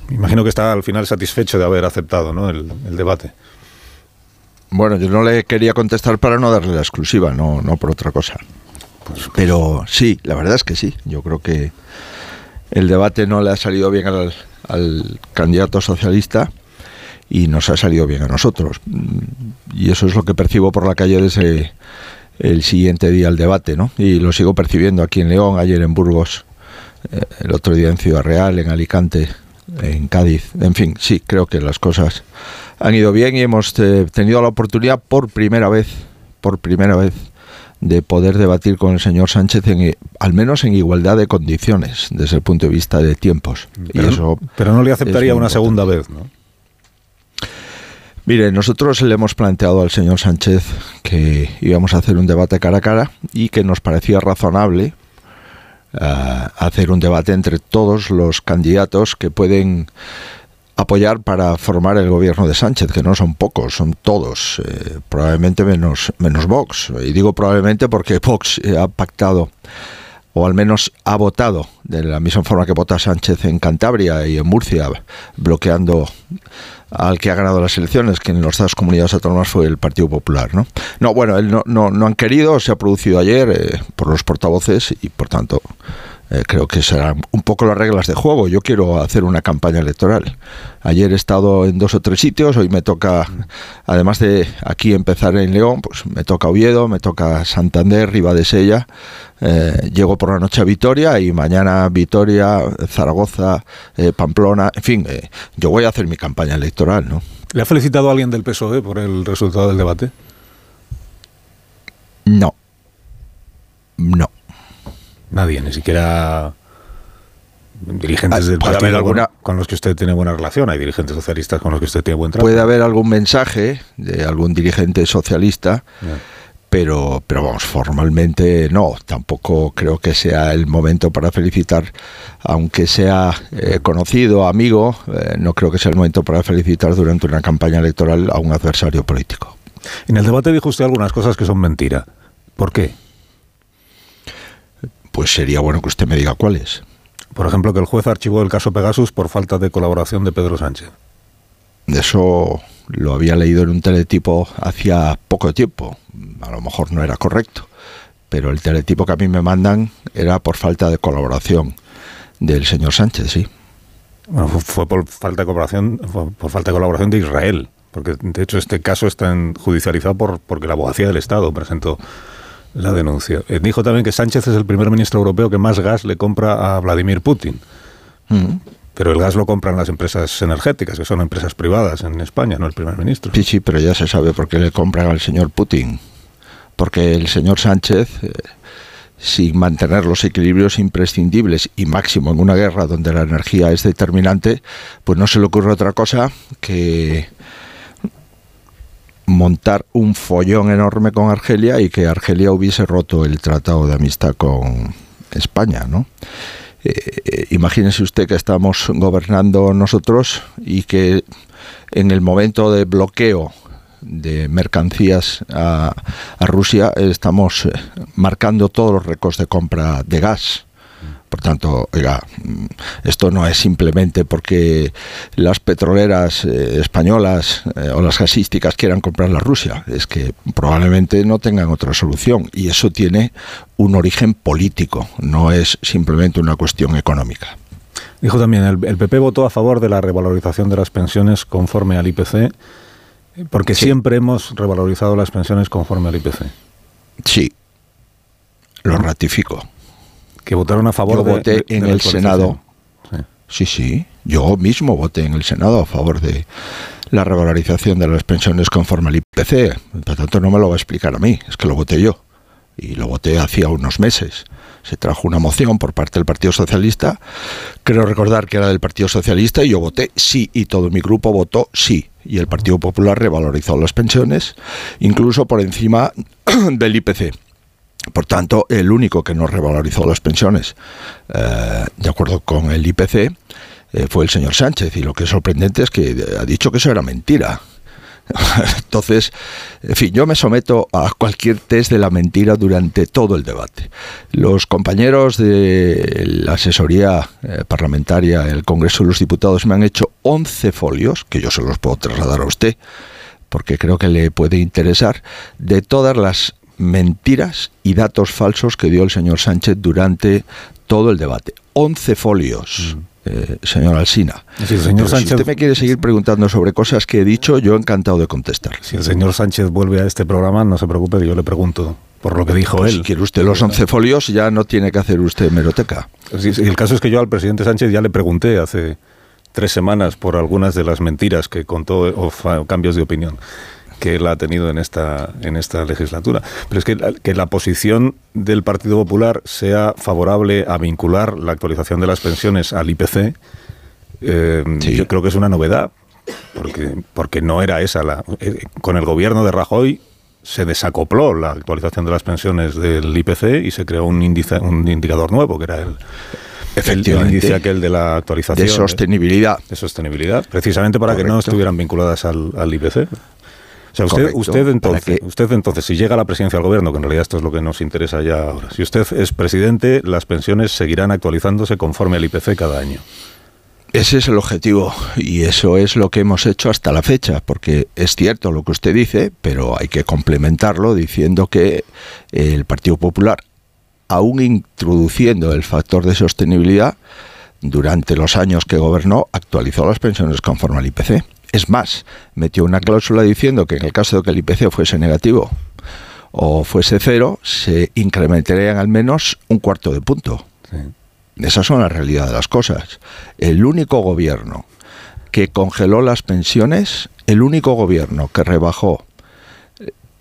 Imagino que está al final satisfecho de haber aceptado ¿no? el, el debate. Bueno, yo no le quería contestar para no darle la exclusiva, no, no por otra cosa. Pero sí, la verdad es que sí. Yo creo que el debate no le ha salido bien al, al candidato socialista y nos ha salido bien a nosotros. Y eso es lo que percibo por la calle desde el siguiente día al debate, ¿no? Y lo sigo percibiendo aquí en León, ayer en Burgos, eh, el otro día en Ciudad Real, en Alicante, en Cádiz. En fin, sí, creo que las cosas han ido bien y hemos eh, tenido la oportunidad por primera vez, por primera vez, de poder debatir con el señor Sánchez en, al menos en igualdad de condiciones desde el punto de vista de tiempos. Pero, y eso pero no le aceptaría una importante. segunda vez, ¿no? Mire, nosotros le hemos planteado al señor Sánchez que íbamos a hacer un debate cara a cara y que nos parecía razonable eh, hacer un debate entre todos los candidatos que pueden apoyar para formar el gobierno de Sánchez, que no son pocos, son todos, eh, probablemente menos, menos Vox. Y digo probablemente porque [LAUGHS] Vox ha pactado o al menos ha votado de la misma forma que vota Sánchez en Cantabria y en Murcia, bloqueando al que ha ganado las elecciones, que en las dos comunidades autónomas fue el Partido Popular. No, no bueno, no, no, no han querido, se ha producido ayer eh, por los portavoces y por tanto eh, creo que serán un poco las reglas de juego. Yo quiero hacer una campaña electoral. Ayer he estado en dos o tres sitios, hoy me toca, además de aquí empezar en León, pues me toca Oviedo, me toca Santander, Ribadesella, eh, llego por la noche a Vitoria y mañana Vitoria, Zaragoza, eh, Pamplona, en fin, yo voy a hacer mi campaña electoral, ¿no? ¿Le ha felicitado a alguien del PSOE por el resultado del debate? No. No. Nadie, ni siquiera dirigentes del puede partido haber alguna- con los que usted tiene buena relación. Hay dirigentes socialistas con los que usted tiene buen trato. Puede haber algún mensaje de algún dirigente socialista, pero, pero vamos, formalmente no. Tampoco creo que sea el momento para felicitar, aunque sea eh, conocido, amigo, eh, no creo que sea el momento para felicitar durante una campaña electoral a un adversario político. En el debate dijo usted algunas cosas que son mentira. ¿Por qué? Pues sería bueno que usted me diga cuáles. Por ejemplo, que el juez archivó el caso Pegasus por falta de colaboración de Pedro Sánchez. Eso lo había leído en un teletipo hacía poco tiempo. A lo mejor no era correcto, pero el teletipo que a mí me mandan era por falta de colaboración del señor Sánchez, sí. Bueno, fu- fue por falta de colaboración, por falta de colaboración de Israel, porque de hecho este caso está judicializado por porque la abogacía del Estado presentó la denuncia. Eh, dijo también que Sánchez es el primer ministro europeo que más gas le compra a Vladimir Putin. Mm. Pero el gas lo compran las empresas energéticas, que son empresas privadas en España, no el primer ministro. Sí, sí, pero ya se sabe por qué le compran al señor Putin. Porque el señor Sánchez, eh, sin mantener los equilibrios imprescindibles y máximo en una guerra donde la energía es determinante, pues no se le ocurre otra cosa que montar un follón enorme con Argelia y que Argelia hubiese roto el tratado de amistad con España, ¿no? Eh, imagínese usted que estamos gobernando nosotros y que en el momento de bloqueo de mercancías a, a Rusia estamos eh, marcando todos los récords de compra de gas. Por tanto, oiga, mm, esto no es simplemente porque las petroleras eh, españolas eh, o las gasísticas quieran comprarla a Rusia, es que probablemente no tengan otra solución y eso tiene un origen político, no es simplemente una cuestión económica. Dijo también, el, el PP votó a favor de la revalorización de las pensiones conforme al IPC, porque siempre hemos revalorizado las pensiones conforme al IPC. Sí, lo ratifico. Que votaron a favor Yo de- voté de- en el. Senado. Sí, sí. Yo mismo voté en el Senado a favor de la revalorización de las pensiones conforme al IPC. Por tanto, no me lo va a explicar a mí, es que lo voté yo. Y lo voté hacía unos meses. Se trajo una moción por parte del Partido Socialista. Creo recordar que era del Partido Socialista y yo voté sí y todo mi grupo votó sí. Y el Partido Popular revalorizó las pensiones, incluso por encima [CLEARS THROAT] del IPC. Por tanto, el único que no revalorizó las pensiones, eh, de acuerdo con el IPC, eh, fue el señor Sánchez. Y lo que es sorprendente es que ha dicho que eso era mentira. [LAUGHS] Entonces, en fin, yo me someto a cualquier test de la mentira durante todo el debate. Los compañeros de la asesoría eh, parlamentaria, el Congreso de los Diputados, me han hecho 11 folios, que yo se los puedo trasladar a usted, porque creo que le puede interesar, de todas las mentiras y datos falsos que dio el señor Sánchez durante todo el debate. 11 folios. eh, señor Alsina. El señor si Sánchez- usted me quiere seguir preguntando sobre cosas que he dicho, yo encantado de contestar. Si el señor Sánchez vuelve a este programa, no se preocupe, que yo le pregunto por lo que dijo Pues él. Si quiere usted los 11 folios, ya no tiene que hacer usted meroteca. Sí, sí, el caso es que yo al presidente Sánchez ya le pregunté hace tres semanas por algunas de las mentiras que contó o cambios de opinión que él ha tenido en esta, en esta legislatura. Pero es que la, que la posición del Partido Popular sea favorable a vincular la actualización de las pensiones al IPC, eh, yo creo que es una novedad, porque, porque no era esa la... eh, Con el gobierno de Rajoy se desacopló la actualización de las pensiones del IPC y se creó un, índice, un indicador nuevo, que era el, el Efectivamente. índice aquel de la actualización. De sostenibilidad. De sostenibilidad, precisamente para que no estuvieran vinculadas al, al IPC. O sea, usted, Correcto, usted, para entonces, usted entonces, si llega a la presidencia del gobierno, que en realidad esto es lo que nos interesa ya ahora, si usted es presidente, las pensiones seguirán actualizándose conforme al IPC cada año. Ese es el objetivo y eso es lo que hemos hecho hasta la fecha, porque es cierto lo que usted dice, pero hay que complementarlo diciendo que el Partido Popular, aún introduciendo el factor de sostenibilidad, durante los años que gobernó, actualizó las pensiones conforme al IPC. Es más, metió una cláusula diciendo que en el caso de que el IPC fuese negativo o fuese cero, se incrementarían al menos un cuarto de punto. Esas son la realidad de las cosas. El único gobierno que congeló las pensiones, el único gobierno que rebajó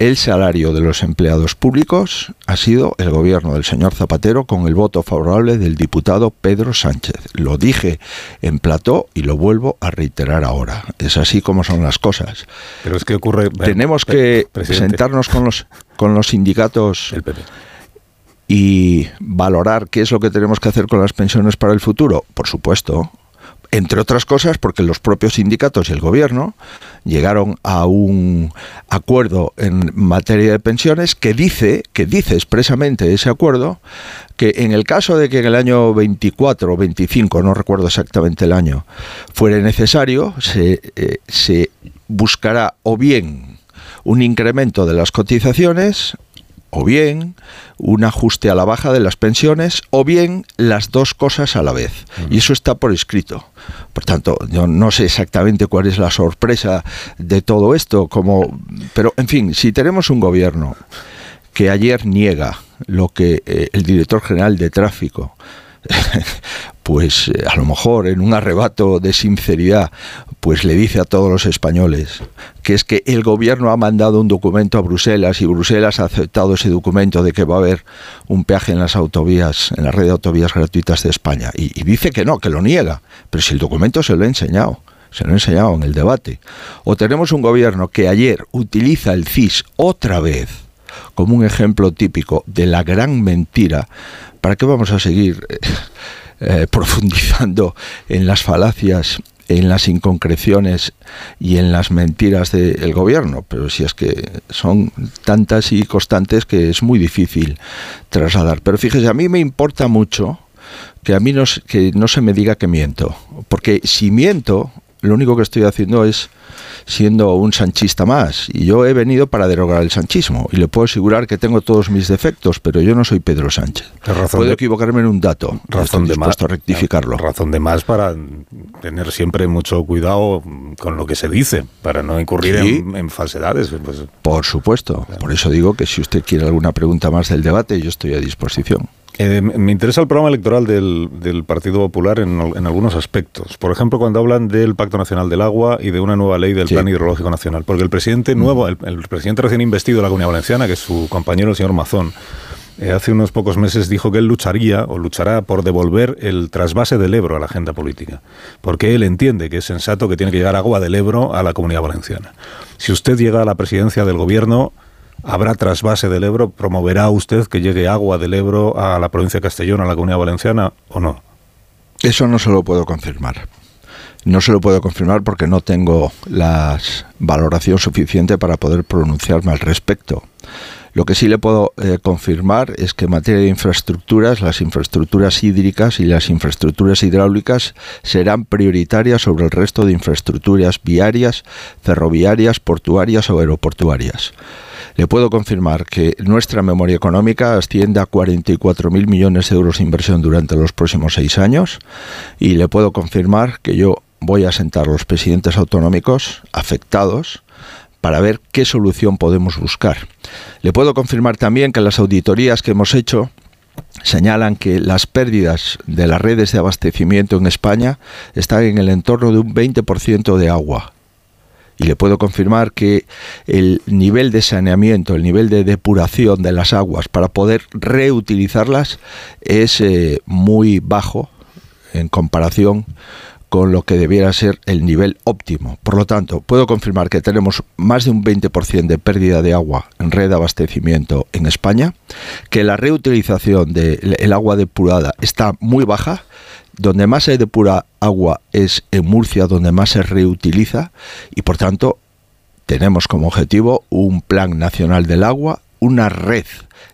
el salario de los empleados públicos ha sido el gobierno del señor Zapatero con el voto favorable del diputado Pedro Sánchez. Lo dije en plató y lo vuelvo a reiterar ahora. Es así como son las cosas. Pero es que ocurre... Tenemos que presidente. sentarnos con los, con los sindicatos El PP. y valorar qué es lo que tenemos que hacer con las pensiones para el futuro, por supuesto. Entre otras cosas, porque los propios sindicatos y el gobierno llegaron a un acuerdo en materia de pensiones que dice, que dice expresamente ese acuerdo, que en el caso de que en el año 24 o 25, no recuerdo exactamente el año, fuere necesario, se, eh, se buscará o bien un incremento de las cotizaciones o bien un ajuste a la baja de las pensiones o bien las dos cosas a la vez. Y eso está por escrito. Por tanto, yo no sé exactamente cuál es la sorpresa de todo esto, como pero en fin, si tenemos un gobierno que ayer niega lo que eh, el director general de tráfico [LAUGHS] pues eh, a lo mejor en un arrebato de sinceridad, pues le dice a todos los españoles que es que el gobierno ha mandado un documento a Bruselas y Bruselas ha aceptado ese documento de que va a haber un peaje en las autovías, en la red de autovías gratuitas de España. Y, dice que no, que lo niega. Pero si el documento se lo he enseñado, se lo he enseñado en el debate. O tenemos un gobierno que ayer utiliza el CIS otra vez como un ejemplo típico de la gran mentira. ¿Para qué vamos a seguir eh, [LAUGHS] eh, profundizando en las falacias, en las inconcreciones y en las mentiras del gobierno? Pero si es que son tantas y constantes que es muy difícil trasladar. Pero fíjese, a mí me importa mucho que a mí no, que no se me diga que miento. Porque si miento, lo único que estoy haciendo es siendo un sanchista más. Y yo he venido para derogar el sanchismo. Y le puedo asegurar que tengo todos mis defectos, pero yo no soy Pedro Sánchez. Puedo de- equivocarme en un dato. razón estoy de más a rectificarlo. razón de más para tener siempre mucho cuidado con lo que se dice para no incurrir Sí. en, en falsedades pues, Por supuesto. Por eso digo que si usted quiere alguna pregunta más del debate, yo estoy a disposición. Eh, me interesa el programa electoral del, del Partido Popular en, al- en algunos aspectos. Por ejemplo, cuando hablan del Pacto Nacional del Agua y de una nueva ley del Sí. Plan Hidrológico Nacional. Porque el presidente nuevo, el, el presidente recién investido de la Comunidad Valenciana, que es su compañero, el señor Mazón, eh, hace unos pocos meses dijo que él lucharía o luchará por devolver el trasvase del Ebro a la agenda política. Porque él entiende que es sensato que tiene que llegar agua del Ebro a la Comunidad Valenciana. Si usted llega a la presidencia del gobierno, ¿Habrá trasvase del Ebro? ¿Promoverá usted que llegue agua del Ebro a la provincia de Castellón, a la Comunidad Valenciana o no? Eso no se lo puedo confirmar. No se lo puedo confirmar porque no tengo la valoración suficiente para poder pronunciarme al respecto. Lo que sí le puedo eh, confirmar es que en materia de infraestructuras, las infraestructuras hídricas y las infraestructuras hidráulicas serán prioritarias sobre el resto de infraestructuras viarias, ferroviarias, portuarias o aeroportuarias. Le puedo confirmar que nuestra memoria económica asciende a 44.000 millones de euros de inversión durante los próximos seis años y le puedo confirmar que yo voy a sentar a los presidentes autonómicos afectados para ver qué solución podemos buscar. Le puedo confirmar también que las auditorías que hemos hecho señalan que las pérdidas de las redes de abastecimiento en España están en el entorno de un 20% de agua. Y le puedo confirmar que el nivel de saneamiento, el nivel de depuración de las aguas para poder reutilizarlas es eh, muy bajo en comparación con lo que debiera ser el nivel óptimo. Por lo tanto, puedo confirmar que tenemos más de un 20% de pérdida de agua en red de abastecimiento en España, que la reutilización del agua depurada está muy baja, donde más se depura agua es en Murcia, donde más se reutiliza, y por tanto tenemos como objetivo un plan nacional del agua, una red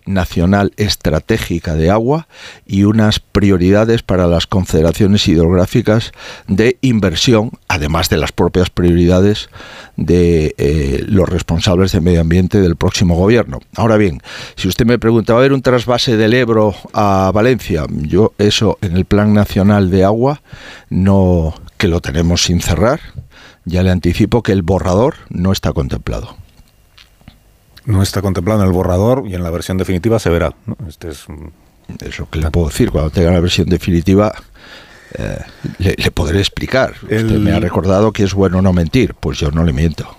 nacional estratégica de agua y unas prioridades para las confederaciones hidrográficas de inversión, además de las propias prioridades de eh, los responsables de medio ambiente del próximo gobierno. Ahora bien, si usted me pregunta, ¿va a haber un trasvase del Ebro a Valencia? Yo eso en el Plan Nacional de Agua no que lo tenemos sin cerrar, ya le anticipo que el borrador no está contemplado no está contemplado en el borrador y en la versión definitiva se verá. Este es Eso que le puedo decir, cuando tenga la versión definitiva eh, le, podré explicar. Usted me ha recordado que es bueno no mentir, pues yo no le miento.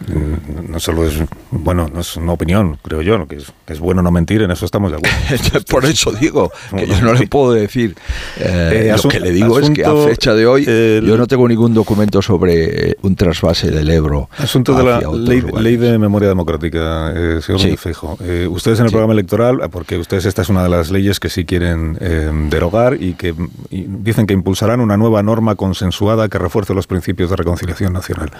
Mm, no solo es bueno, no es una opinión, creo yo, que es, es bueno no mentir, en eso estamos de acuerdo. [LAUGHS] Por eso digo que yo no le puedo decir. Eh, eh, lo que le digo es que a fecha de hoy yo no tengo ningún documento sobre un trasvase del Ebro. Asunto de la ley, de memoria democrática, eh, señor sí. ustedes en el programa electoral, porque ustedes esta es una de las leyes que sí quieren derogar y que dicen que impulsarán una nueva norma consensuada que refuerce los principios de reconciliación nacional.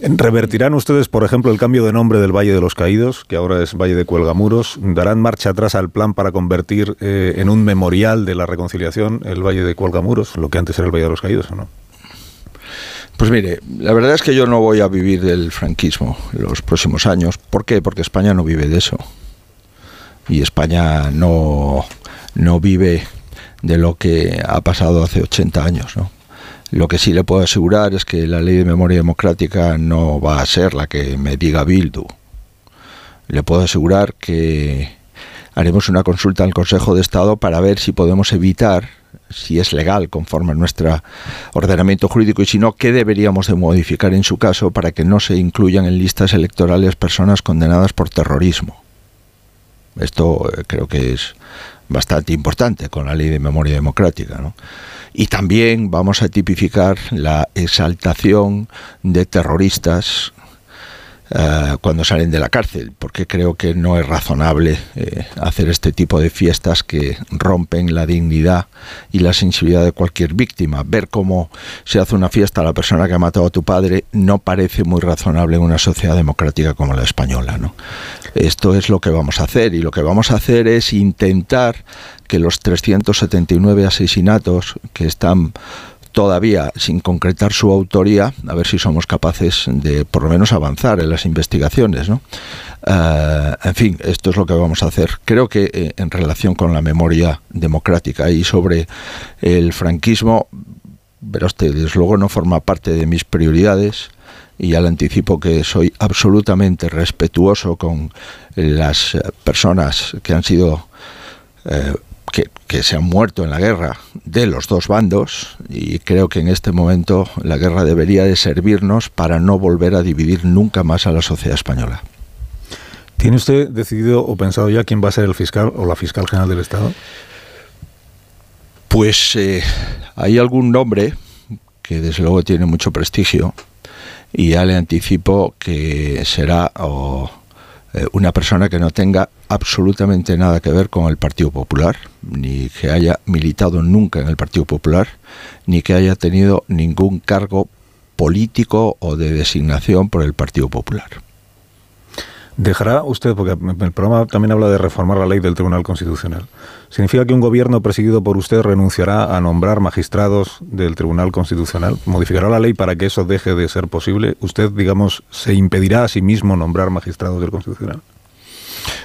¿Revertirán ustedes, por ejemplo, el cambio de nombre del Valle de los Caídos, que ahora es Valle de Cuelgamuros? ¿Darán marcha atrás al plan para convertir eh, en un memorial de la reconciliación el Valle de Cuelgamuros, lo que antes era el Valle de los Caídos o no? Pues mire, la verdad es que yo no voy a vivir del franquismo los próximos años. ¿Por qué? Porque España no vive de eso. Y España no, no vive de lo que ha pasado hace 80 años, ¿no? Lo que sí le puedo asegurar es que la ley de memoria democrática no va a ser la que me diga Bildu. Le puedo asegurar que haremos una consulta al Consejo de Estado para ver si podemos evitar, si es legal conforme a nuestro ordenamiento jurídico y si no, qué deberíamos de modificar en su caso para que no se incluyan en listas electorales personas condenadas por terrorismo. Esto eh, creo que es bastante importante con la ley de memoria democrática. ¿no? Y también vamos a tipificar la exaltación de terroristas eh, cuando salen de la cárcel, porque creo que no es razonable eh, hacer este tipo de fiestas que rompen la dignidad y la sensibilidad de cualquier víctima. Ver cómo se hace una fiesta a la persona que ha matado a tu padre no parece muy razonable en una sociedad democrática como la española. Esto es lo que vamos a hacer y lo que vamos a hacer es intentar que los 379 asesinatos que están todavía sin concretar su autoría, a ver si somos capaces de por lo menos avanzar en las investigaciones. ¿no? Eh, en fin, esto es lo que vamos a hacer. Creo que eh, en relación con la memoria democrática y sobre el franquismo, verá usted, desde luego no forma parte de mis prioridades y ya le anticipo que soy absolutamente respetuoso con las personas que han sido eh, que, se han muerto en la guerra de los dos bandos y creo que en este momento la guerra debería de servirnos para no volver a dividir nunca más a la sociedad española. ¿Tiene usted decidido o pensado ya quién va a ser el fiscal o la fiscal general del Estado? Pues eh, hay algún nombre que desde luego tiene mucho prestigio y ya le anticipo que será o eh, una persona que no tenga absolutamente nada que ver con el Partido Popular, ni que haya militado nunca en el Partido Popular, ni que haya tenido ningún cargo político o de designación por el Partido Popular. ¿Dejará usted, porque el programa también habla de reformar la ley del Tribunal Constitucional, ¿significa que un gobierno presidido por usted renunciará a nombrar magistrados del Tribunal Constitucional? ¿Modificará la ley para que eso deje de ser posible? ¿Usted, digamos, se impedirá a sí mismo nombrar magistrados del Constitucional?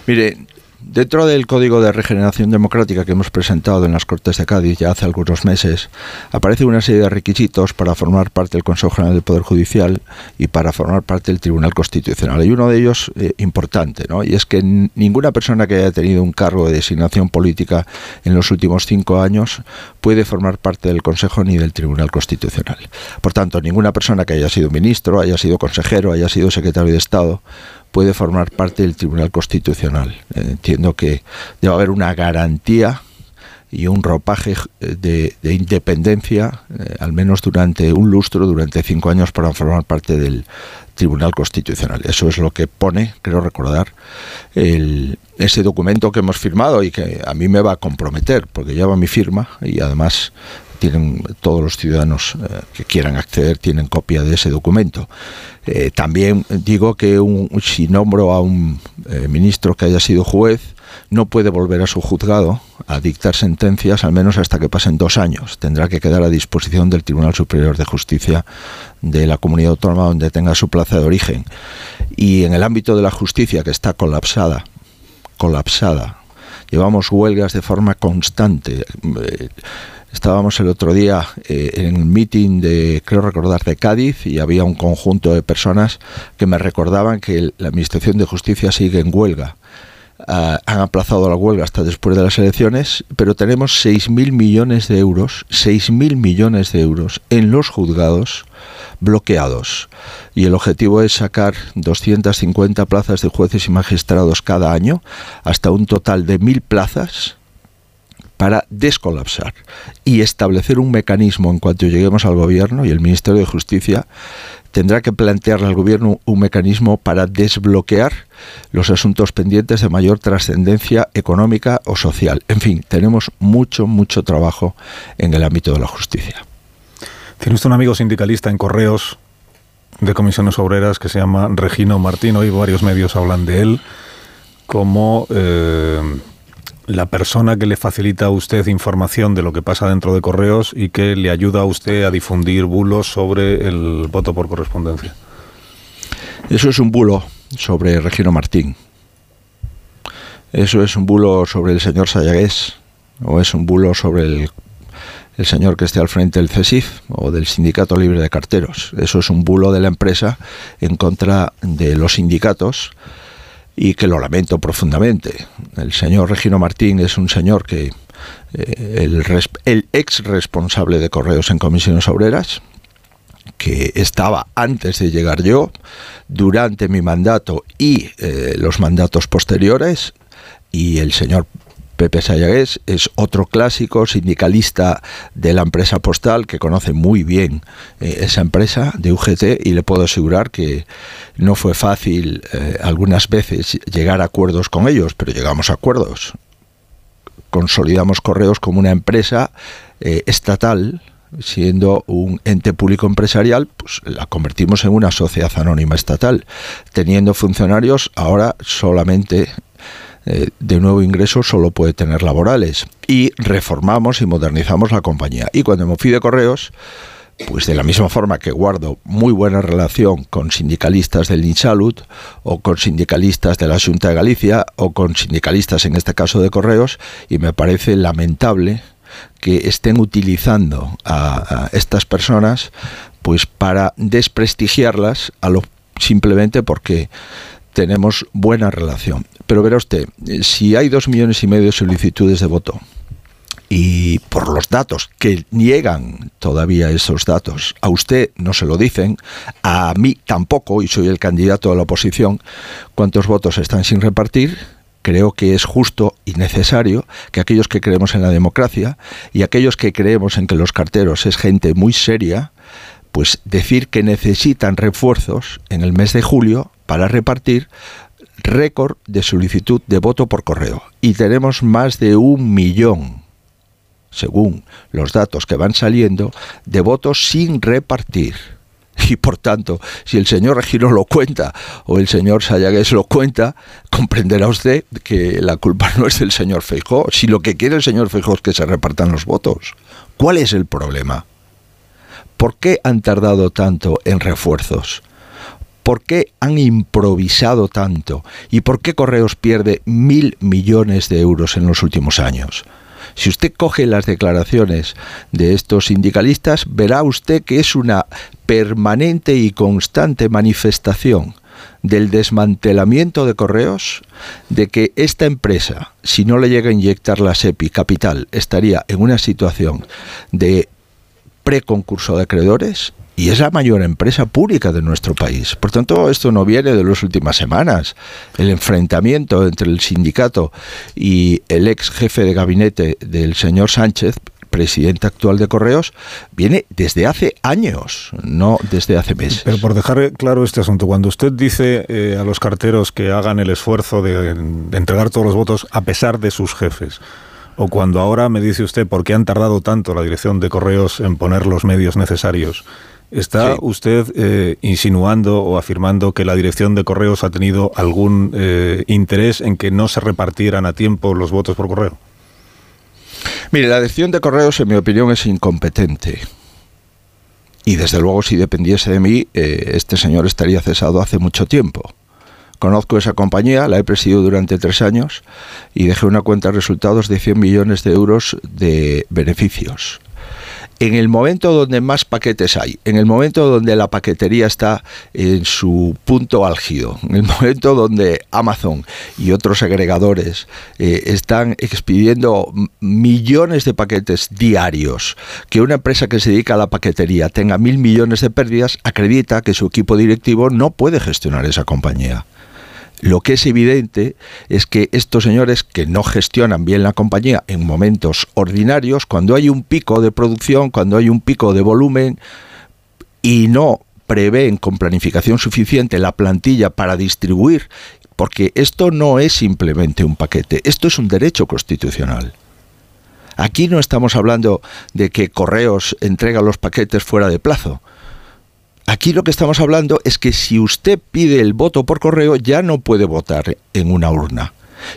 Mire, Dentro del Código de Regeneración Democrática que hemos presentado en las Cortes de Cádiz ya hace algunos meses, aparece una serie de requisitos para formar parte del Consejo General del Poder Judicial y para formar parte del Tribunal Constitucional. Hay uno de ellos eh, importante, ¿no? y es que ninguna persona que haya tenido un cargo de designación política en los últimos cinco años puede formar parte del Consejo ni del Tribunal Constitucional. Por tanto, ninguna persona que haya sido ministro, haya sido consejero, haya sido secretario de Estado, puede formar parte del Tribunal Constitucional. entiendo que debe haber una garantía y un ropaje eh, de, independencia, eh, al menos durante un lustro, durante cinco años, para formar parte del Tribunal Constitucional. Eso es lo que pone, creo recordar, el, ese documento que hemos firmado y que a mí me va a comprometer, porque lleva mi firma y además tienen todos los ciudadanos eh, que quieran acceder tienen copia de ese documento. también digo que si nombro a un ministro que haya sido juez, no puede volver a su juzgado a dictar sentencias, al menos hasta que pasen dos años. Tendrá que quedar a disposición del Tribunal Superior de Justicia de la comunidad autónoma donde tenga su plaza de origen. Y en el ámbito de la justicia, que está colapsada, colapsada, llevamos huelgas de forma constante. Eh, estábamos el otro día eh, en el meeting de, creo recordar, de Cádiz y había un conjunto de personas que me recordaban que la Administración de Justicia sigue en huelga Ah, han aplazado la huelga hasta después de las elecciones, pero tenemos 6.000 millones de euros, 6.000 millones de euros en los juzgados bloqueados. Y el objetivo es sacar 250 plazas de jueces y magistrados cada año, hasta un total de 1.000 plazas para descolapsar y establecer un mecanismo en cuanto lleguemos al gobierno y el Ministerio de Justicia tendrá que plantearle al gobierno un mecanismo para desbloquear los asuntos pendientes de mayor trascendencia económica o social. En fin, tenemos mucho, mucho trabajo en el ámbito de la justicia. Tiene usted un amigo sindicalista en Correos de comisiones obreras que se llama Regino Martín. Hoy varios medios hablan de él como eh, la persona que le facilita a usted información de lo que pasa dentro de correos y que le ayuda a usted a difundir bulos sobre el voto por correspondencia. Eso es un bulo sobre Regino Martín. Eso es un bulo sobre el señor Sayagués. O es un bulo sobre el, el señor que esté al frente del CESIF o del Sindicato Libre de Carteros. Eso es un bulo de la empresa en contra de los sindicatos y que lo lamento profundamente. El señor Regino Martín es un señor que eh, el, el, ex responsable de correos en comisiones obreras, que estaba antes de llegar yo, durante mi mandato y eh, los mandatos posteriores, y el señor Pepe Sayagués es otro clásico sindicalista de la empresa postal que conoce muy bien eh, esa empresa de UGT y le puedo asegurar que no fue fácil eh, algunas veces llegar a acuerdos con ellos, pero llegamos a acuerdos. Consolidamos Correos como una empresa eh, estatal, siendo un ente público empresarial, pues la convertimos en una sociedad anónima estatal, teniendo funcionarios ahora solamente eh, de nuevo ingreso solo puede tener laborales. Y reformamos y modernizamos la compañía. Y cuando me fui de correos, pues de la misma forma que guardo muy buena relación con sindicalistas del INSALUD o con sindicalistas de la Junta de Galicia o con sindicalistas en este caso de correos y me parece lamentable que estén utilizando a, estas personas pues para desprestigiarlas a lo simplemente porque tenemos buena relación. Pero verá usted, eh, si hay dos millones y medio de solicitudes de voto y por los datos que niegan todavía esos datos, a usted no se lo dicen, a mí tampoco, y soy el candidato de la oposición, cuántos votos están sin repartir, creo que es justo y necesario que aquellos que creemos en la democracia y aquellos que creemos en que los carteros es gente muy seria, pues decir que necesitan refuerzos en el mes de julio para repartir récord de solicitud de voto por correo. Y tenemos más de un millón, según los datos que van saliendo, de votos sin repartir. [LAUGHS] Y por tanto, si el señor Regino lo cuenta o el señor Sayagues lo cuenta, comprenderá usted que la culpa no es del señor Feijó. Si lo que quiere el señor Feijó es que se repartan los votos, ¿cuál es el problema? ¿Por qué han tardado tanto en refuerzos? ¿Por qué han improvisado tanto? ¿Y por qué Correos pierde mil millones de euros en los últimos años? Si usted coge las declaraciones de estos sindicalistas, verá usted que es una permanente y constante manifestación del desmantelamiento de correos, de que esta empresa, si no le llega a inyectar la SEPI capital, estaría en una situación de preconcurso de acreedores y es la mayor empresa pública de nuestro país. Por tanto, esto no viene de las últimas semanas. El enfrentamiento entre el sindicato y el ex jefe de gabinete del señor Sánchez presidente actual de Correos, viene desde hace años, no desde hace meses. Pero por dejar claro este asunto, cuando usted dice eh, a los carteros que hagan el esfuerzo de, de entregar todos los votos a pesar de sus jefes, o cuando ahora me dice usted por qué han tardado tanto la dirección de Correos en poner los medios necesarios, ¿Está usted eh, insinuando o afirmando que la dirección de correos ha tenido algún eh, interés en que no se repartieran a tiempo los votos por correo? Mire, la dirección de correos, en mi opinión, es incompetente. Y desde luego, si dependiese de mí, eh, este señor estaría cesado hace mucho tiempo. Conozco esa compañía, la he presidido durante tres años y dejé una cuenta de resultados de 100 millones de euros de beneficios en el momento donde más paquetes hay, en el momento donde la paquetería está en su punto álgido, en el momento donde Amazon y otros agregadores eh, están expidiendo millones de paquetes diarios, que una empresa que se dedica a la paquetería tenga mil millones de pérdidas, acredita que su equipo directivo no puede gestionar esa compañía. Lo que es evidente es que estos señores que no gestionan bien la compañía en momentos ordinarios, cuando hay un pico de producción, cuando hay un pico de volumen y no prevén con planificación suficiente la plantilla para distribuir, porque esto no es simplemente un paquete, esto es un derecho constitucional. Aquí no estamos hablando de que Correos entrega los paquetes fuera de plazo. Aquí lo que estamos hablando es que si usted pide el voto por correo ya no puede votar en una urna.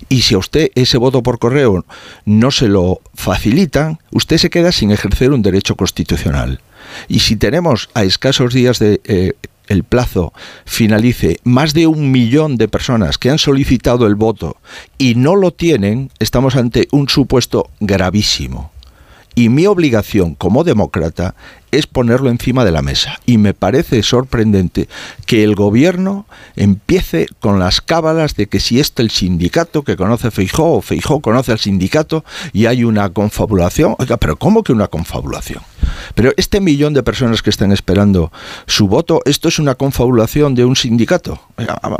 Y si a usted ese voto por correo no se lo facilitan, usted se queda sin ejercer un derecho constitucional. Y si tenemos a escasos días de eh, el plazo finalice más de un millón de personas que han solicitado el voto y no lo tienen, estamos ante un supuesto gravísimo. Y mi obligación como demócrata es ponerlo encima de la mesa. Y me parece sorprendente que el gobierno empiece con las cábalas de que si este el sindicato que conoce Feijó o Feijó conoce al sindicato y hay una confabulación. Oiga, pero ¿cómo que una confabulación? Pero este millón de personas que están esperando su voto, esto es una confabulación de un sindicato.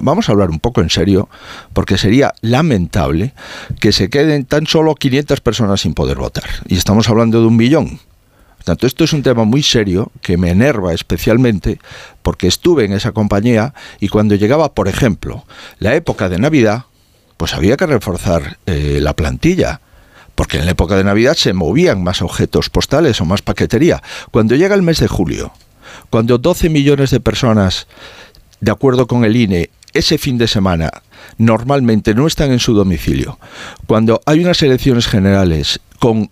vamos a hablar un poco en serio, porque sería lamentable que se queden tan solo 500 personas sin poder votar. Y estamos hablando de un millón tanto, esto es un tema muy serio que me enerva especialmente porque estuve en esa compañía y cuando llegaba, por ejemplo, la época de Navidad, pues había que reforzar eh, la plantilla porque en la época de Navidad se movían más objetos postales o más paquetería. Cuando llega el mes de julio, cuando 12 millones de personas, de acuerdo con el INE, ese fin de semana normalmente no están en su domicilio, cuando hay unas elecciones generales con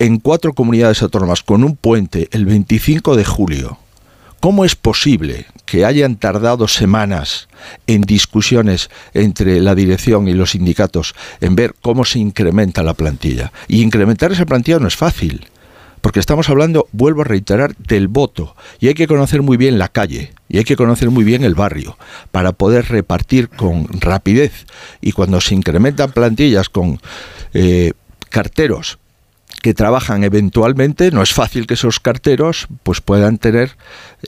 en cuatro comunidades autónomas con un puente el 25 de julio, ¿cómo es posible que hayan tardado semanas en discusiones entre la dirección y los sindicatos en ver cómo se incrementa la plantilla? Y incrementar esa plantilla no es fácil, porque estamos hablando, vuelvo a reiterar, del voto. Y hay que conocer muy bien la calle, y hay que conocer muy bien el barrio, para poder repartir con rapidez. Y cuando se incrementan plantillas con eh, carteros que trabajan eventualmente, no es fácil que esos carteros pues puedan tener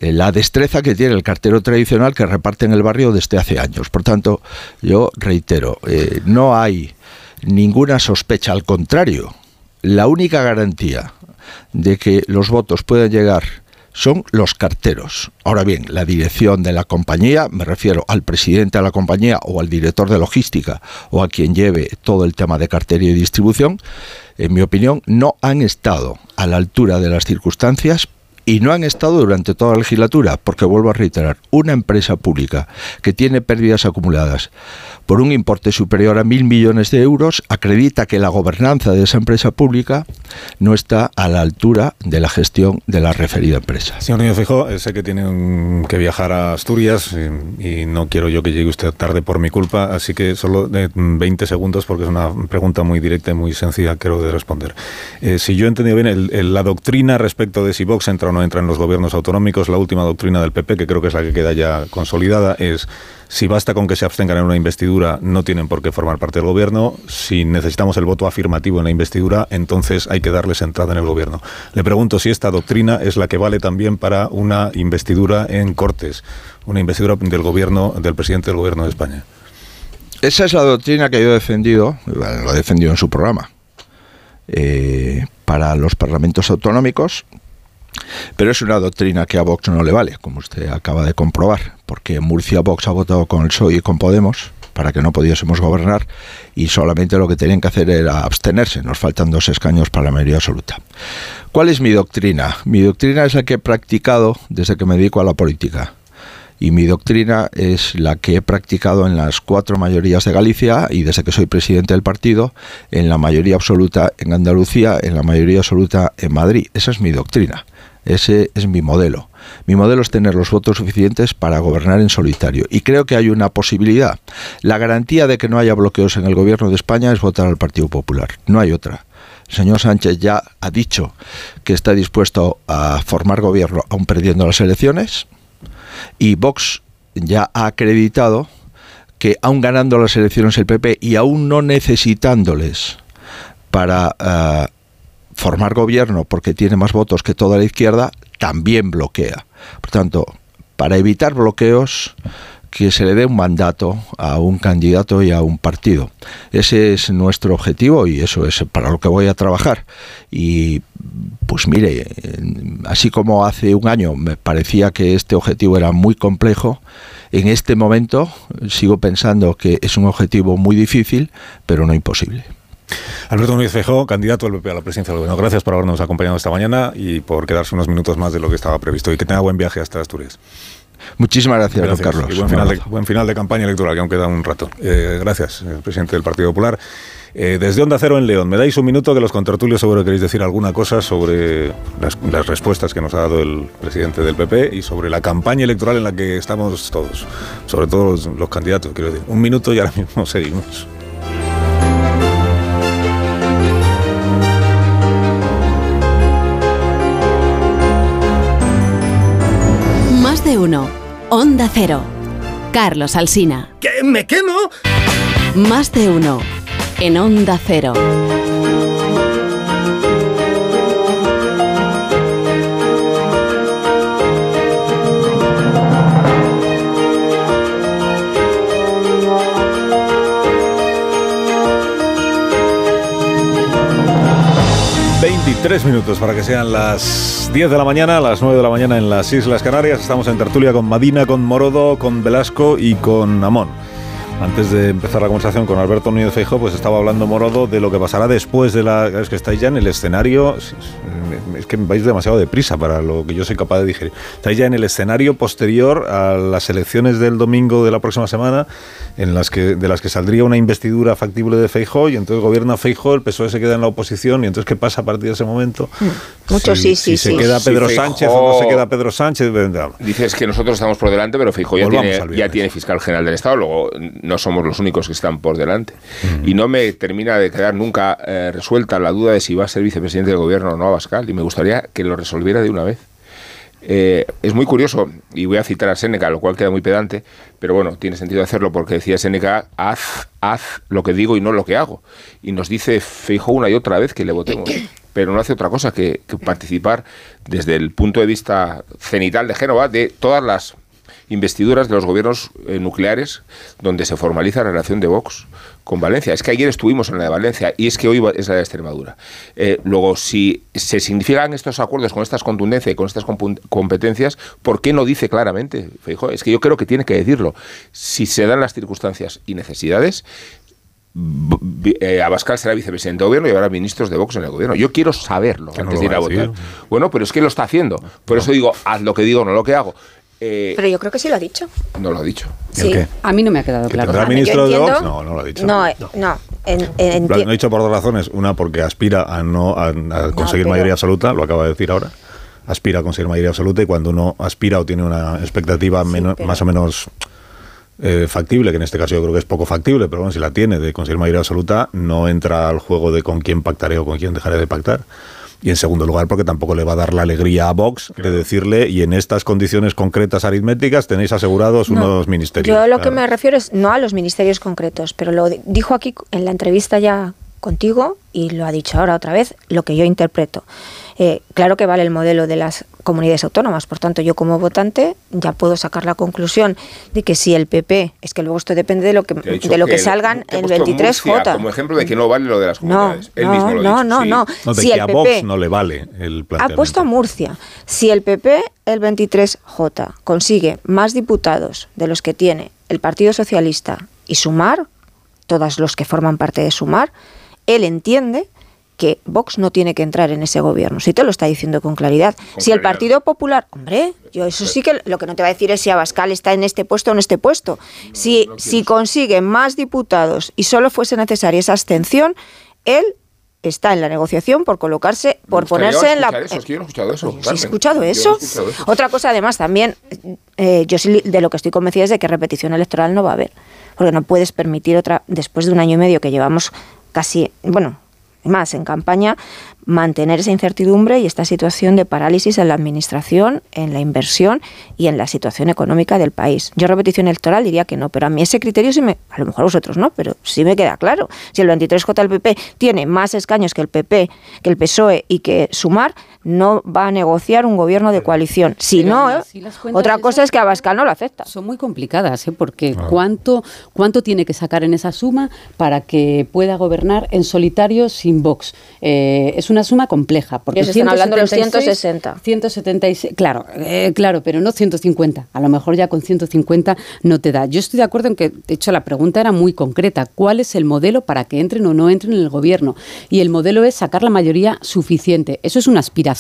eh, la destreza que tiene el cartero tradicional que reparte en el barrio desde hace años. Por tanto, yo reitero, eh, no hay ninguna sospecha, al contrario, la única garantía de que los votos puedan llegar son los carteros. Ahora bien, la dirección de la compañía, me refiero al presidente de la compañía o al director de logística o a quien lleve todo el tema de cartera y distribución, en mi opinión, no han estado a la altura de las circunstancias y no han estado durante toda la legislatura, porque vuelvo a reiterar, una empresa pública que tiene pérdidas acumuladas por un importe superior a mil millones de euros, acredita que la gobernanza de esa empresa pública no está a la altura de la gestión de la referida empresa. Señor Niño Fijo, eh, sé que tiene que viajar a Asturias y, no quiero yo que llegue usted tarde por mi culpa, así que solo de 20 segundos porque es una pregunta muy directa y muy sencilla creo de responder. Eh, si yo he entendido bien, la doctrina respecto de si Vox entra Navarro no entra en los gobiernos autonómicos. La última doctrina del PP, que creo que es la que queda ya consolidada, es si basta con que se abstengan en una investidura, no tienen por qué formar parte del gobierno. Si necesitamos el voto afirmativo en la investidura, entonces hay que darles entrada en el gobierno. Le pregunto si esta doctrina es la que vale también para una investidura en Cortes, una investidura del gobierno, del presidente del gobierno de España. Esa es la doctrina que yo he defendido, lo he defendido en su programa, eh, para los parlamentos autonómicos, pero es una doctrina que a Vox no le vale, como usted acaba de comprobar, porque en Murcia Vox ha votado con el PSOE y con Podemos para que no pudiésemos gobernar y solamente lo que tenían que hacer era abstenerse. Nos faltan dos escaños para la mayoría absoluta. ¿Cuál es mi doctrina? Mi doctrina es la que he practicado desde que me dedico a la política. Y mi doctrina es la que he practicado en las cuatro mayorías de Galicia y desde que soy presidente del partido, en la mayoría absoluta en Andalucía, en la mayoría absoluta en Madrid. Esa es mi doctrina. Ese es mi modelo. Mi modelo es tener los votos suficientes para gobernar en solitario. Y creo que hay una posibilidad. La garantía de que no haya bloqueos en el gobierno de España es votar al Partido Popular. No hay otra. El señor Sánchez ya ha dicho que está dispuesto a formar gobierno aún perdiendo las elecciones. Y Vox ya ha acreditado que aún ganando las elecciones el PP y aún no necesitándoles para eh, formar gobierno porque tiene más votos que toda la izquierda, también bloquea. Por tanto, para evitar bloqueos, que se le dé un mandato a un candidato y a un partido. Ese es nuestro objetivo y eso es para lo que voy a trabajar. Y pues mire, así como hace un año me parecía que este objetivo era muy complejo, en este momento sigo pensando que es un objetivo muy difícil, pero no imposible. Alberto Núñez Feijóo, candidato del PP a la presidencia del gobierno. Gracias por habernos acompañado esta mañana y por quedarse unos minutos más de lo que estaba previsto. Y que tenga buen viaje hasta Asturias. Muchísimas gracias, don Carlos. Y buen final, de, buen final de campaña electoral, que aún queda un rato. Eh, gracias, el presidente del Partido Popular. Eh, desde Onda Cero en León, me dais un minuto que los contratulios seguro queréis decir alguna cosa sobre las, las, respuestas que nos ha dado el presidente del PP y sobre la campaña electoral en la que estamos todos, sobre todo los, los candidatos, quiero decir. Un minuto y ahora mismo [LAUGHS] seguimos. De uno. Onda Cero. Carlos Alsina. ¿Que me quemo? Más de uno. En Onda Cero. 23 minutos para que sean las 10 de la mañana, las 9 de la mañana en las Islas Canarias. Estamos en tertulia con Madina, con Morodo, con Velasco y con Amón. Antes de empezar la conversación con Alberto Núñez Feijóo, pues estaba hablando Morodo de lo que pasará después de la... Es que estáis ya en el escenario... Es que vais demasiado deprisa para lo que yo soy capaz de digerir. Estáis ya en el escenario posterior a las elecciones del domingo de la próxima semana, en las que, de las que saldría una investidura factible de Feijóo, y entonces gobierna Feijóo, el PSOE se queda en la oposición, y entonces ¿qué pasa a partir de ese momento? Mucho sí, sí, si sí. se queda Pedro Si Sánchez o no se queda Pedro Sánchez... Dices que nosotros estamos por delante, pero Feijóo ya, tiene, ya tiene fiscal general del Estado, luego no somos los únicos que están por delante. Mm. Y no me termina de quedar nunca eh, resuelta la duda de si va a ser vicepresidente del gobierno o no Abascal, y me gustaría que lo resolviera de una vez. Eh, es muy curioso, y voy a citar a Séneca, lo cual queda muy pedante, pero bueno, tiene sentido hacerlo porque decía Séneca, haz, haz lo que digo y no lo que hago. Y nos dice Feijóo una y otra vez que le votemos, pero no hace otra cosa que, que participar desde el punto de vista cenital de Génova de todas las investiduras de los gobiernos eh, nucleares donde se formaliza la relación de Vox con Valencia. Es que ayer estuvimos en la de Valencia y es que hoy es la de Extremadura. Eh, luego, si se significan estos acuerdos con estas contundencias y con estas competencias, ¿por qué no dice claramente? Feijóo? Es que yo creo que tiene que decirlo. Si se dan las circunstancias y necesidades, eh, Abascal será vicepresidente de gobierno y habrá ministros de Vox en el gobierno. Yo quiero saberlo Que antes de ir a votar. Bueno, pero es que lo está haciendo. Por eso digo, haz lo que digo, no lo que hago. Eh, Pero yo creo que sí lo ha dicho. no lo ha dicho. Sí. qué? A mí no me ha quedado claro. tendrá ministro de Vox? No, no lo ha dicho. No, eh, no. En- en- Lo ha dicho por dos razones. Una, porque aspira a no a, a conseguir pero- mayoría absoluta, lo acaba de decir ahora. Aspira a conseguir mayoría absoluta y cuando uno aspira o tiene una expectativa más o menos eh, factible, que en este caso yo creo que es poco factible, pero bueno, si la tiene de conseguir mayoría absoluta, no entra al juego de con quién pactaré o con quién dejaré de pactar. Y en segundo lugar, porque tampoco le va a dar la alegría a Vox de decirle, y en estas condiciones concretas aritméticas tenéis asegurados unos ministerios. Yo lo que me refiero es no a los ministerios concretos, pero lo dijo aquí en la entrevista ya contigo y lo ha dicho ahora otra vez, lo que yo interpreto. Eh, claro que vale el modelo de las comunidades autónomas, por tanto yo como votante ya puedo sacar la conclusión de que si el PP, es que luego esto depende de lo que, de lo que, salgan en 23J. Como ejemplo de que no vale lo de las comunidades. No, no, no, no, no, si el PP no le vale el Ha puesto a Murcia. Si el PP, el 23J, consigue más diputados de los que tiene el Partido Socialista y Sumar, todos los que forman parte de Sumar, él entiende que Vox no tiene que entrar en ese gobierno. Si te lo está diciendo con claridad. si el Partido Popular, hombre, yo eso sí que lo que no te va a decir es si Abascal está en este puesto o en este puesto. si, si consigue más diputados y solo fuese necesaria esa abstención, él está en la negociación por colocarse, por ponerse en la. Eso, es que yo no he escuchado eso. ¿Sí he escuchado eso? Otra cosa, además, también, eh, yo sí de lo que estoy convencida es de que repetición electoral no va a haber. Porque no puedes permitir otra, después de un año y medio que llevamos casi, bueno, más en campaña, mantener esa incertidumbre y esta situación de parálisis en la administración, en la inversión y en la situación económica del país. Yo repetición electoral diría que no, pero a mí ese criterio sí me, a lo mejor vosotros no, pero sí me queda claro. Si el 23J del PP tiene más escaños que el PP, que el PSOE y que Sumar, no va a negociar un gobierno de coalición. Si no, ¿eh? otra cosa es que Abascal no lo acepta. Son muy complicadas, ¿eh? porque ¿cuánto, ¿cuánto tiene que sacar en esa suma para que pueda gobernar en solitario sin Vox? Eh, es una suma compleja. Porque están hablando de los 160. 176, claro, eh, claro, pero no 150. A lo mejor ya con 150 no te da. Yo estoy de acuerdo en que, de hecho, la pregunta era muy concreta. ¿Cuál es el modelo para que entren o no entren en el gobierno? Y el modelo es sacar la mayoría suficiente. Eso es una aspiración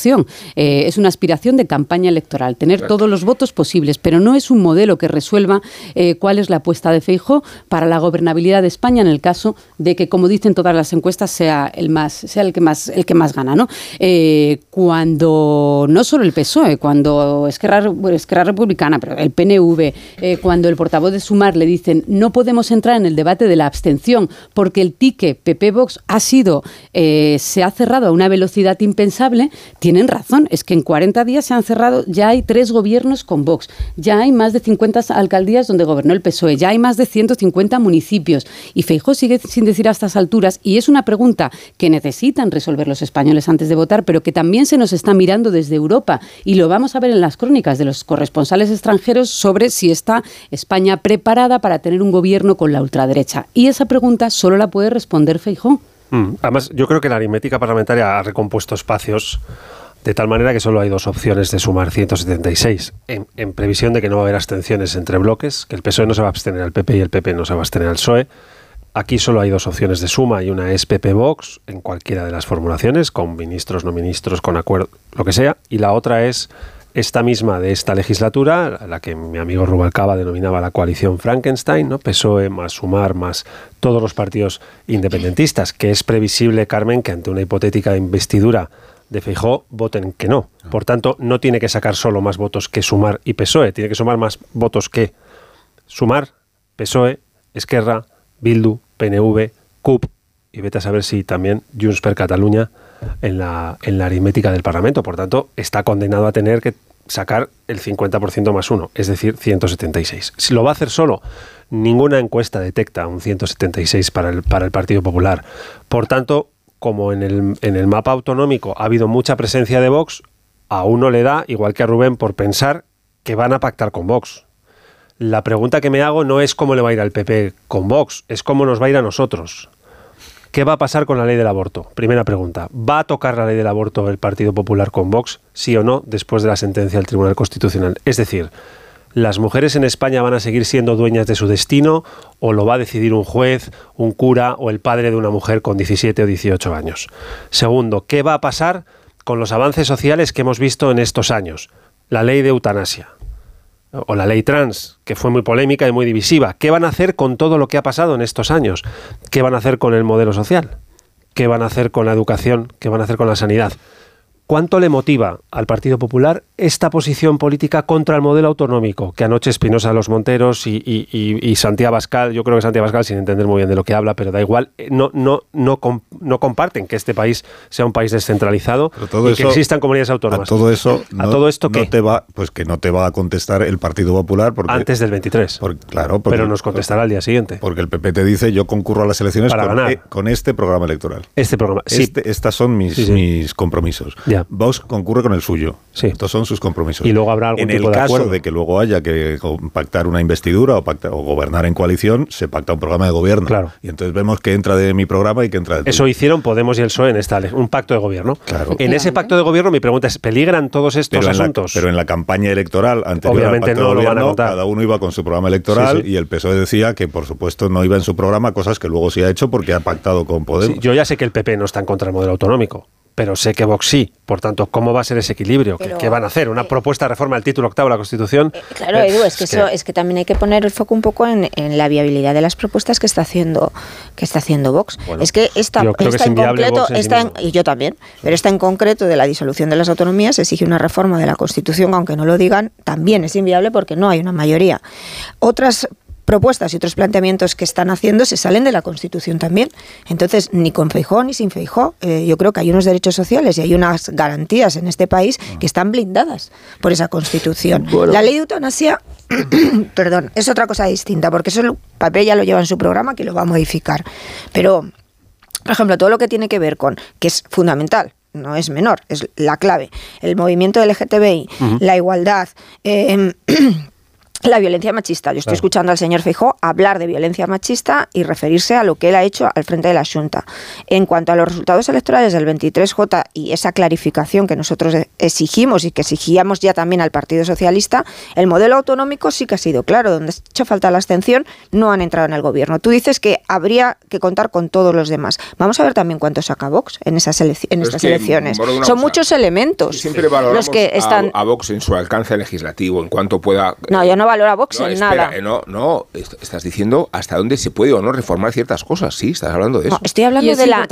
eh, es una aspiración de campaña electoral, tener todos los votos posibles, pero no es un modelo que resuelva eh, cuál es la apuesta de Feijó para la gobernabilidad de España en el caso de que, como dicen todas las encuestas, sea el más, sea el que más, el que más gana, ¿no? Eh, cuando no solo el PSOE, cuando Esquerra, Esquerra Republicana, pero el PNV, cuando el portavoz de Sumar le dicen no podemos entrar en el debate de la abstención porque el tique PP Vox ha sido se ha cerrado a una velocidad impensable, tienen razón, es que en 40 días se han cerrado, ya hay tres gobiernos con Vox, ya hay más de 50 alcaldías donde gobernó el PSOE, ya hay más de 150 municipios y Feijó sigue sin decir a estas alturas y es una pregunta que necesitan resolver los españoles antes de votar, pero que también se nos está mirando desde Europa y lo vamos a ver en las crónicas de los corresponsales extranjeros sobre si está España preparada para tener un gobierno con la ultraderecha. Y esa pregunta solo la puede responder Feijó. Mm, además, yo creo que la aritmética parlamentaria ha recompuesto espacios de tal manera que solo hay dos opciones de sumar 176, en, en, previsión de que no va a haber abstenciones entre bloques, que el PSOE no se va a abstener al PP y el PP no se va a abstener al PSOE. Aquí solo hay dos opciones de suma y una es PP Vox en cualquiera de las formulaciones, con ministros, no ministros, con acuerdo, lo que sea, y la otra es esta misma de esta legislatura, la que mi amigo Rubalcaba denominaba la coalición Frankenstein, ¿no? PSOE más Sumar más todos los partidos independentistas, que es previsible, Carmen, que ante una hipotética investidura de Feijó voten que no. Por tanto, no tiene que sacar solo más votos que Sumar y PSOE, tiene que sumar más votos que Sumar, PSOE, Esquerra, Bildu, PNV, CUP y vete a saber si también Junts per Catalunya en la, en la aritmética del Parlamento. Por tanto, está condenado a tener que sacar el 50% más uno, es decir, 176. Si lo va a hacer solo, ninguna encuesta detecta un 176 para el, para el Partido Popular. Por tanto, como en el, en el mapa autonómico ha habido mucha presencia de Vox, a uno le da, igual que a Rubén, por pensar que van a pactar con Vox. La pregunta que me hago no es cómo le va a ir al PP con Vox, es cómo nos va a ir a nosotros. ¿Qué va a pasar con la ley del aborto? Primera pregunta. ¿Va a tocar la ley del aborto el Partido Popular con Vox, sí o no, después de la sentencia del Tribunal Constitucional? Es decir, ¿las mujeres en España van a seguir siendo dueñas de su destino o lo va a decidir un juez, un cura o el padre de una mujer con 17 o 18 años? Segundo, ¿qué va a pasar con los avances sociales que hemos visto en estos años? La ley de eutanasia o la ley trans, que fue muy polémica y muy divisiva. ¿Qué van a hacer con todo lo que ha pasado en estos años? ¿Qué van a hacer con el modelo social? ¿Qué van a hacer con la educación? ¿Qué van a hacer con la sanidad? ¿Cuánto le motiva al Partido Popular esta posición política contra el modelo autonómico que anoche Espinosa de los Monteros y, y, y, Santiago Bascal, yo creo que Santiago Bascal, sin entender muy bien de lo que habla, pero da igual, eh, no, no, no, no comparten que este país sea un país descentralizado y que existan comunidades autónomas. A todo eso, ¿A todo esto qué? te va, pues que no te va a contestar el Partido Popular porque, antes del 23. claro, pero nos contestará al día siguiente. Porque el PP te dice yo concurro a las elecciones Para con, ganar. e- con este programa electoral. Este programa, sí. Este- estas son mis, Sí, sí. mis compromisos. Vox concurre con el suyo. Sí. Estos son sus compromisos. Y luego habrá algún en tipo el de caso acuerdo. de que luego haya que pactar una investidura o, pacta- o gobernar en coalición, se pacta un programa de gobierno. Claro. Y entonces vemos que entra de mi programa y que entra de Eso hicieron Podemos y el PSOE en esta un pacto de gobierno. Claro. En ese pacto de gobierno mi pregunta es, ¿peligran todos estos pero en, la, asuntos? pero en la campaña electoral anterior Obviamente al pacto no de lo van a contar. cada uno iba con su programa electoral Sí, sí. y el PSOE decía que por supuesto no iba en su programa, cosas que luego sí ha hecho porque ha pactado con Podemos. Yo ya sé que el PP no está en contra del modelo autonómico, pero sé que Vox sí. Por tanto, ¿cómo va a ser ese equilibrio? ¿Qué- Pero- ¿Qué, van a hacer? ¿Una propuesta de reforma del título octavo de la Constitución? Claro, Eh, Edu, es que, eso, es que también hay que poner el foco un poco en, en la viabilidad de las propuestas que está haciendo que está haciendo Vox. Bueno, es que esta, que esta es en concreto, sí en- y yo también, pero esta en concreto de la disolución de las autonomías exige una reforma de la Constitución, aunque no lo digan, también es inviable porque no hay una mayoría. Otras propuestas y otros planteamientos que están haciendo se salen de la Constitución también. Entonces, ni con Feijó ni sin Feijó, eh, yo creo que hay unos derechos sociales y hay unas garantías en este país que están blindadas por esa Constitución. La ley de eutanasia, [CLEARS THROAT] perdón, es otra cosa distinta, porque eso el papel ya lo lleva en su programa que lo va a modificar. Pero, por ejemplo, todo lo que tiene que ver con, que es fundamental, no es menor, es la clave, el movimiento LGTBI, Ujú. la igualdad, eh, [CLEARS THROAT] la violencia machista. Yo estoy Claro. escuchando al señor Feijó hablar de violencia machista y referirse a lo que él ha hecho al frente de la Junta. En cuanto a los resultados electorales del 23J y esa clarificación que nosotros exigimos y que exigíamos ya también al Partido Socialista, el modelo autonómico sí que ha sido claro. Donde ha hecho falta la abstención, no han entrado en el gobierno. Tú dices que habría que contar con todos los demás. Vamos a ver también cuánto saca Vox en, esas en Pero es estas que, elecciones. Son cosa. muchos elementos Siempre valoramos los que están... a, a Vox en su alcance legislativo, en cuanto pueda... No, yo no valoro a Vox No, en espera, nada. eh, no, no, est- estás diciendo hasta dónde se puede o no reformar ciertas cosas, sí, estás hablando de eso. No, estoy hablando es de la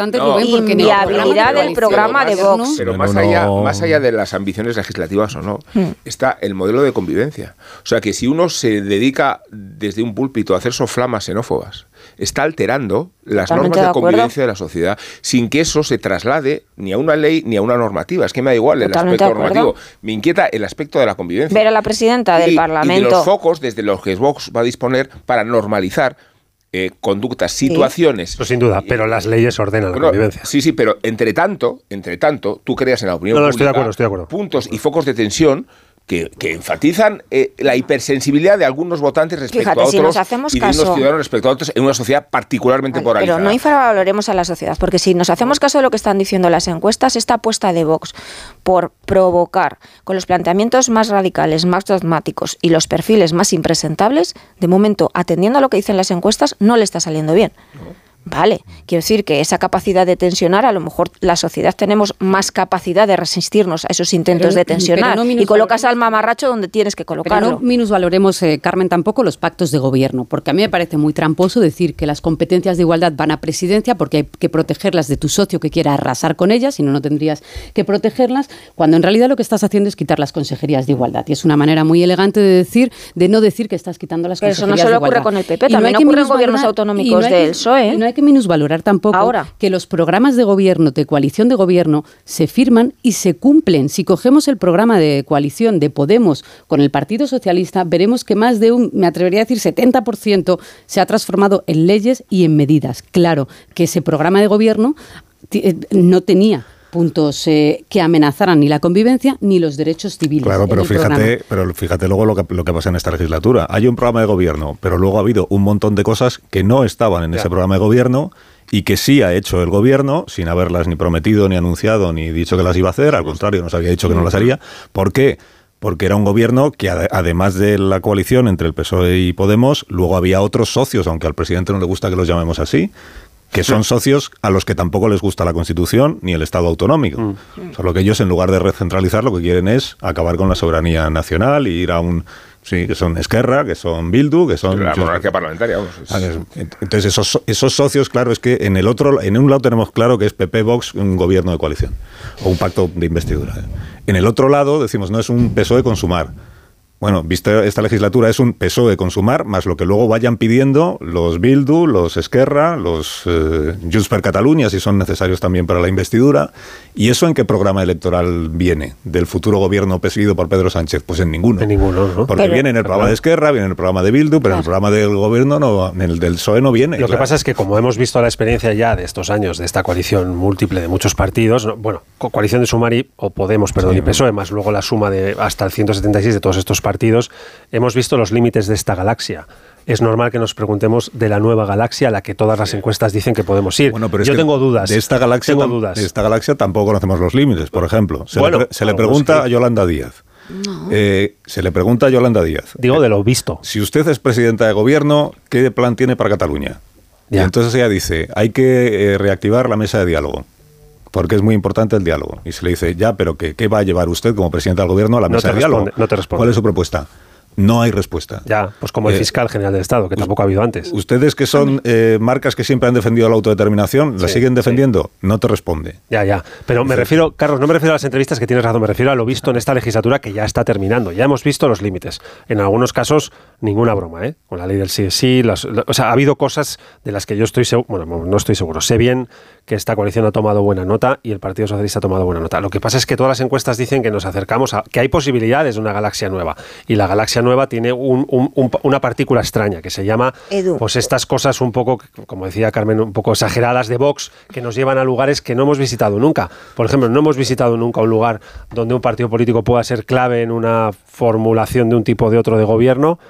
inviabilidad del programa de Vox. más- Pero más, no, allá, más allá de las ambiciones legislativas o no, Hmm. está el modelo de convivencia. O sea que si uno se dedica desde un púlpito a hacer soflamas xenófobas, está alterando las Totalmente normas de convivencia de la sociedad sin que eso se traslade ni a una ley ni a una normativa. Es que me da igual el Totalmente aspecto normativo. Me inquieta el aspecto de la convivencia. Ver a la presidenta del y, y de Parlamento. los focos desde los que Vox va a disponer para normalizar eh, conductas, situaciones. Eso sin duda, pero las leyes ordenan la convivencia. Sí, sí, pero entre tanto, entre tanto, tú creas en la opinión No, no, estoy de pública acuerdo, estoy de acuerdo. puntos y focos de tensión que, que enfatizan eh, la hipersensibilidad de algunos votantes respecto Fíjate, a si otros nos hacemos y de unos caso- ciudadanos respecto a otros en una sociedad particularmente Pero polarizada. no infravaloremos a la sociedad, porque si nos hacemos caso de lo que están diciendo las encuestas, esta apuesta de Vox por provocar con los planteamientos más radicales, más dogmáticos y los perfiles más impresentables, de momento, atendiendo a lo que dicen las encuestas, no le está saliendo bien. Vale, quiero decir que esa capacidad de tensionar, a lo mejor la sociedad tenemos más capacidad de resistirnos a esos intentos Pero- de tensionar pero no y colocas al mamarracho donde tienes que Pero colocarlo. no minusvaloremos, eh, Carmen, tampoco los pactos de gobierno, porque a mí me parece muy tramposo decir que las competencias de igualdad van a presidencia porque hay que protegerlas de tu socio que quiera arrasar con ellas, si no, no tendrías que protegerlas, cuando en realidad lo que estás haciendo es quitar las consejerías de igualdad. Y es una manera muy elegante de decir, de no decir que estás quitando las Pero eso no consejerías solo de ocurre igualdad. con el PP, Y no también que ocurre en gobiernos no autonómicos del PSOE, ¿eh? y no hay que minusvalorar tampoco Ahora. que los programas de gobierno, de coalición de gobierno, se firman y se cumplen. Si cogemos el programa de coalición de Podemos con el Partido Socialista, veremos que más de un, me atrevería a decir, 70% se ha transformado en leyes y en medidas. Claro que ese programa de gobierno eh, no tenía puntos eh, que amenazaran ni la convivencia ni los derechos civiles. Claro, en pero programa. fíjate, pero fíjate luego lo que, lo que pasa en esta legislatura. Hay un programa de gobierno, pero luego ha habido un montón de cosas que no estaban en ese programa de gobierno y que sí ha hecho el gobierno sin haberlas ni prometido, ni anunciado, ni dicho que las iba a hacer. Al contrario, nos había dicho que no las haría. ¿Por qué? Porque era un gobierno que, ade- además de la coalición entre el PSOE y Podemos, luego había otros socios, aunque al presidente no le gusta que los llamemos así, que son socios a los que tampoco les gusta la Constitución ni el Estado autonómico. Solo que ellos, en lugar de recentralizar, lo que quieren es acabar con la soberanía nacional y ir a un Sí, que son Esquerra, que son Bildu, que son... La monarquía parlamentaria, vamos. es- es- Entonces, esos, esos socios, claro, es que en el otro, en un lado tenemos claro que es PP Vox un gobierno de coalición o un pacto de investidura. En el otro lado decimos, no es un PSOE con Sumar. Bueno, vista esta legislatura es un PSOE con Sumar, más lo que luego vayan pidiendo los Bildu, los Esquerra, los eh, Junts per Catalunya, si son necesarios también para la investidura. ¿Y eso en qué programa electoral viene del futuro gobierno presidido por Pedro Sánchez? Pues en ninguno. En ninguno, ¿no? Porque Pero- viene en el programa de Esquerra, viene en el programa de Bildu, pero en el programa del gobierno, no, en el del PSOE no viene. Lo que pasa es que como hemos visto la experiencia ya de estos años de esta coalición múltiple de muchos partidos, no- bueno, co- coalición de Sumari o Podemos, perdón, y PSOE, más luego la suma de hasta el 176 de todos estos partidos, hemos visto los límites de esta galaxia. Es normal que nos preguntemos de la nueva galaxia a la que todas las encuestas dicen que podemos ir. Bueno, pero Yo tengo dudas. De esta galaxia, tengo dudas. de esta galaxia tampoco conocemos los límites, por ejemplo. Se, Bueno, le, pre- se le algunos pregunta a Yolanda Díaz. Eh, se le pregunta a Yolanda Díaz. Digo de lo visto. Si usted es presidenta de gobierno, ¿qué plan tiene para Cataluña? Y Ya. entonces ella dice, hay que eh, reactivar la mesa de diálogo. Porque es muy importante el diálogo. Y se le dice, ya, pero ¿qué, qué va a llevar usted como presidenta del gobierno a la mesa de diálogo? responde, no te responde. ¿Cuál es su propuesta? No hay respuesta. Ya, pues como el Eh, fiscal general del Estado, que tampoco ha habido antes. Ustedes que son eh, marcas que siempre han defendido la autodeterminación, ¿la Sí, siguen defendiendo? No te responde. Ya, ya. Pero me refiero, Carlos, no me refiero a las entrevistas que tienes razón, me refiero a lo visto en esta legislatura que ya está terminando. Ya hemos visto los límites. En algunos casos, ninguna broma, ¿eh? Con la ley del sí las- la- o sea, ha habido cosas de las que yo estoy seguro, bueno, no estoy seguro. Sé bien que esta coalición ha tomado buena nota y el Partido Socialista ha tomado buena nota. Lo que pasa es que todas las encuestas dicen que nos acercamos a que hay posibilidades de una galaxia nueva. Y la galaxia nueva tiene un- un- un- una partícula extraña que se llama Edu. pues estas cosas un poco, como decía Carmen, un poco exageradas de Vox, que nos llevan a lugares que no hemos visitado nunca. Por ejemplo, no hemos visitado nunca un lugar donde un partido político pueda ser clave en una formulación de un tipo o de otro de gobierno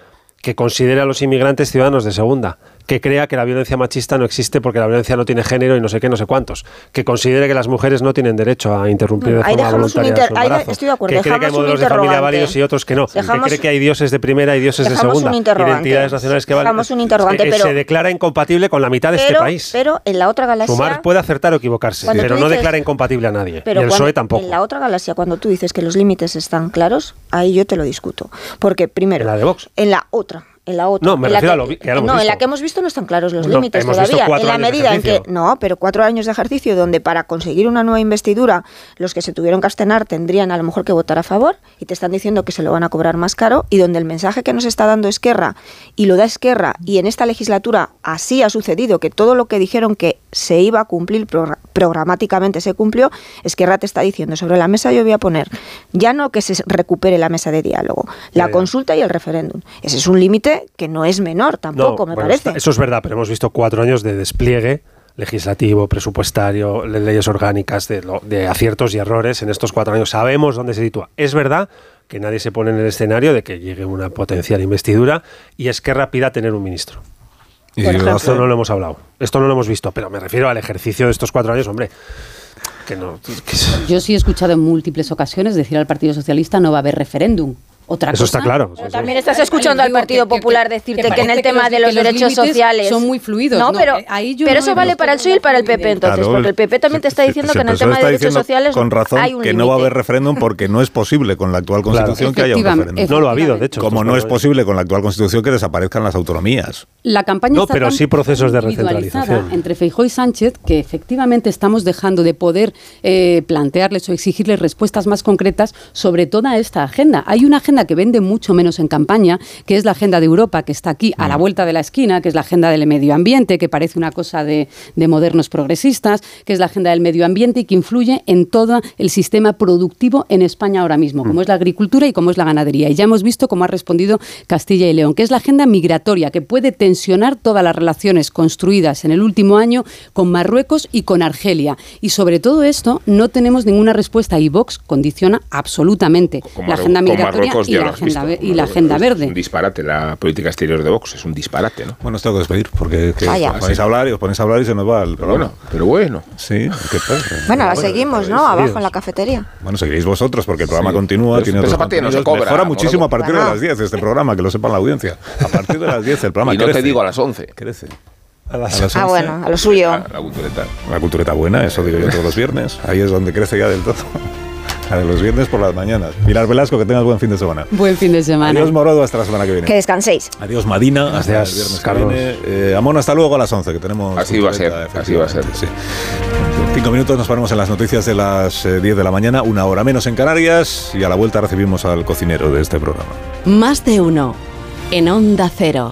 que considere a los inmigrantes ciudadanos de segunda, que crea que la violencia machista no existe porque la violencia no tiene género y no sé qué, no sé cuántos, que considere que las mujeres no tienen derecho a interrumpir de forma voluntaria su embarazo, estoy de acuerdo, que cree que hay modelos de familia válidos y otros que no, Dejamos- que cree que hay dioses de primera y dioses de segunda, identidades nacionales que valen. Un interrogante, Eh, pero- se declara incompatible con la mitad de este país. pero en la otra galaxia... Sumar puede acertar o equivocarse, pero no dices- declara incompatible a nadie. Pero y el cuando- PSOE tampoco. En la otra galaxia, cuando tú dices que los límites están claros, ahí yo te lo discuto. Porque primero... ¿En la de Vox? En la otra. En la otra. No, me en la refiero que, a lo que ya lo hemos No, en visto. la que hemos visto no están claros los No, límites todavía. En la medida en que. No, pero cuatro años de ejercicio donde para conseguir una nueva investidura los que se tuvieron que abstener tendrían a lo mejor que votar a favor y te están diciendo que se lo van a cobrar más caro y donde el mensaje que nos está dando Esquerra y lo da Esquerra y en esta legislatura así ha sucedido que todo lo que dijeron que se iba a cumplir progra- programáticamente se cumplió, Esquerra te está diciendo sobre la mesa yo voy a poner ya no que se recupere la mesa de diálogo, la Ya, ya. consulta y el referéndum. Ese es un límite que no es menor tampoco, me bueno, parece. está- Eso es verdad, pero hemos visto cuatro años de despliegue legislativo, presupuestario, le- leyes orgánicas, de, lo- de aciertos y errores en estos cuatro años. Sabemos dónde se sitúa. Es verdad que nadie se pone en el escenario de que llegue una potencial investidura y es que rápida tener un ministro. Y Esto no lo hemos hablado. Esto no lo hemos visto, pero me refiero al ejercicio de estos cuatro años, hombre. Que no. que- Yo sí he escuchado en múltiples ocasiones decir al Partido Socialista no va a haber referéndum. Otra Eso cosa- está claro. Pero también estás escuchando al Partido que- Popular que- decirte que que, en el tema los- de los los derechos sociales son muy fluidos. No, pero, eh, ahí yo pero no eso vale para el PSOE y para el PP entonces, Claro, porque el PP también te está diciendo que en el tema de derechos diciendo sociales con razón hay un que no va a haber referéndum porque no es posible con la actual constitución que haya un referéndum. No lo ha habido, de hecho. Como no es posible con la actual constitución que desaparezcan las autonomías. La campaña No, está pero tan sí procesos de recentralización. entre Feijóo y Sánchez que efectivamente estamos dejando de poder eh, plantearles o exigirles respuestas más concretas sobre toda esta agenda. Hay una agenda que vende mucho menos en campaña, que es la agenda de Europa, que está aquí a la vuelta de la esquina, que es la agenda del medio ambiente, que parece una cosa de, de modernos progresistas, que es la agenda del medio ambiente y que influye en todo el sistema productivo en España ahora mismo, como es la agricultura y como es la ganadería. Y ya hemos visto cómo ha respondido Castilla y León, que es la agenda migratoria, que puede tensionar todas las relaciones construidas en el último año con Marruecos y con Argelia. Y sobre todo esto no tenemos ninguna respuesta y Vox condiciona absolutamente la agenda con migratoria Marruecos y la, agenda, visto. y la agenda es verde. un disparate, la política exterior de Vox es un disparate, ¿no? Bueno, os tengo que despedir porque que Vaya. os ponéis a hablar y os ponéis a hablar y se nos va el Pero programa. bueno, pero bueno. Sí, ¿qué pasa? Bueno, la seguimos, ¿no? seguidos. Abajo en la cafetería. Bueno, seguiréis vosotros porque el programa Sí. continúa, Pero- tiene otros no se cobra, Mejora muchísimo a partir de las 10 este programa, que lo sepan la audiencia. A partir de las 10 el programa [LAUGHS] Y no crece. te digo a las 11. Crece. A las- A las Ah, 11. bueno, a lo suyo. La, la cultureta. Una cultureta buena, eso digo yo todos los viernes. Ahí es donde crece ya del todo. La de los viernes por las mañanas. Pilar Velasco, que tengas buen fin de semana. Buen fin de semana. Adiós Morodo, hasta la semana que viene. Que descanséis. Adiós Madina, hasta Gracias, el viernes Carlos. que viene. Eh, Amón, hasta luego a las 11, que tenemos... Así va a ser, así va a ser. efectivamente, sí. En cinco minutos nos ponemos en las noticias de las eh, 10 de la mañana, una hora menos en Canarias, y a la vuelta recibimos al cocinero de este programa. Más de uno. En Onda Cero.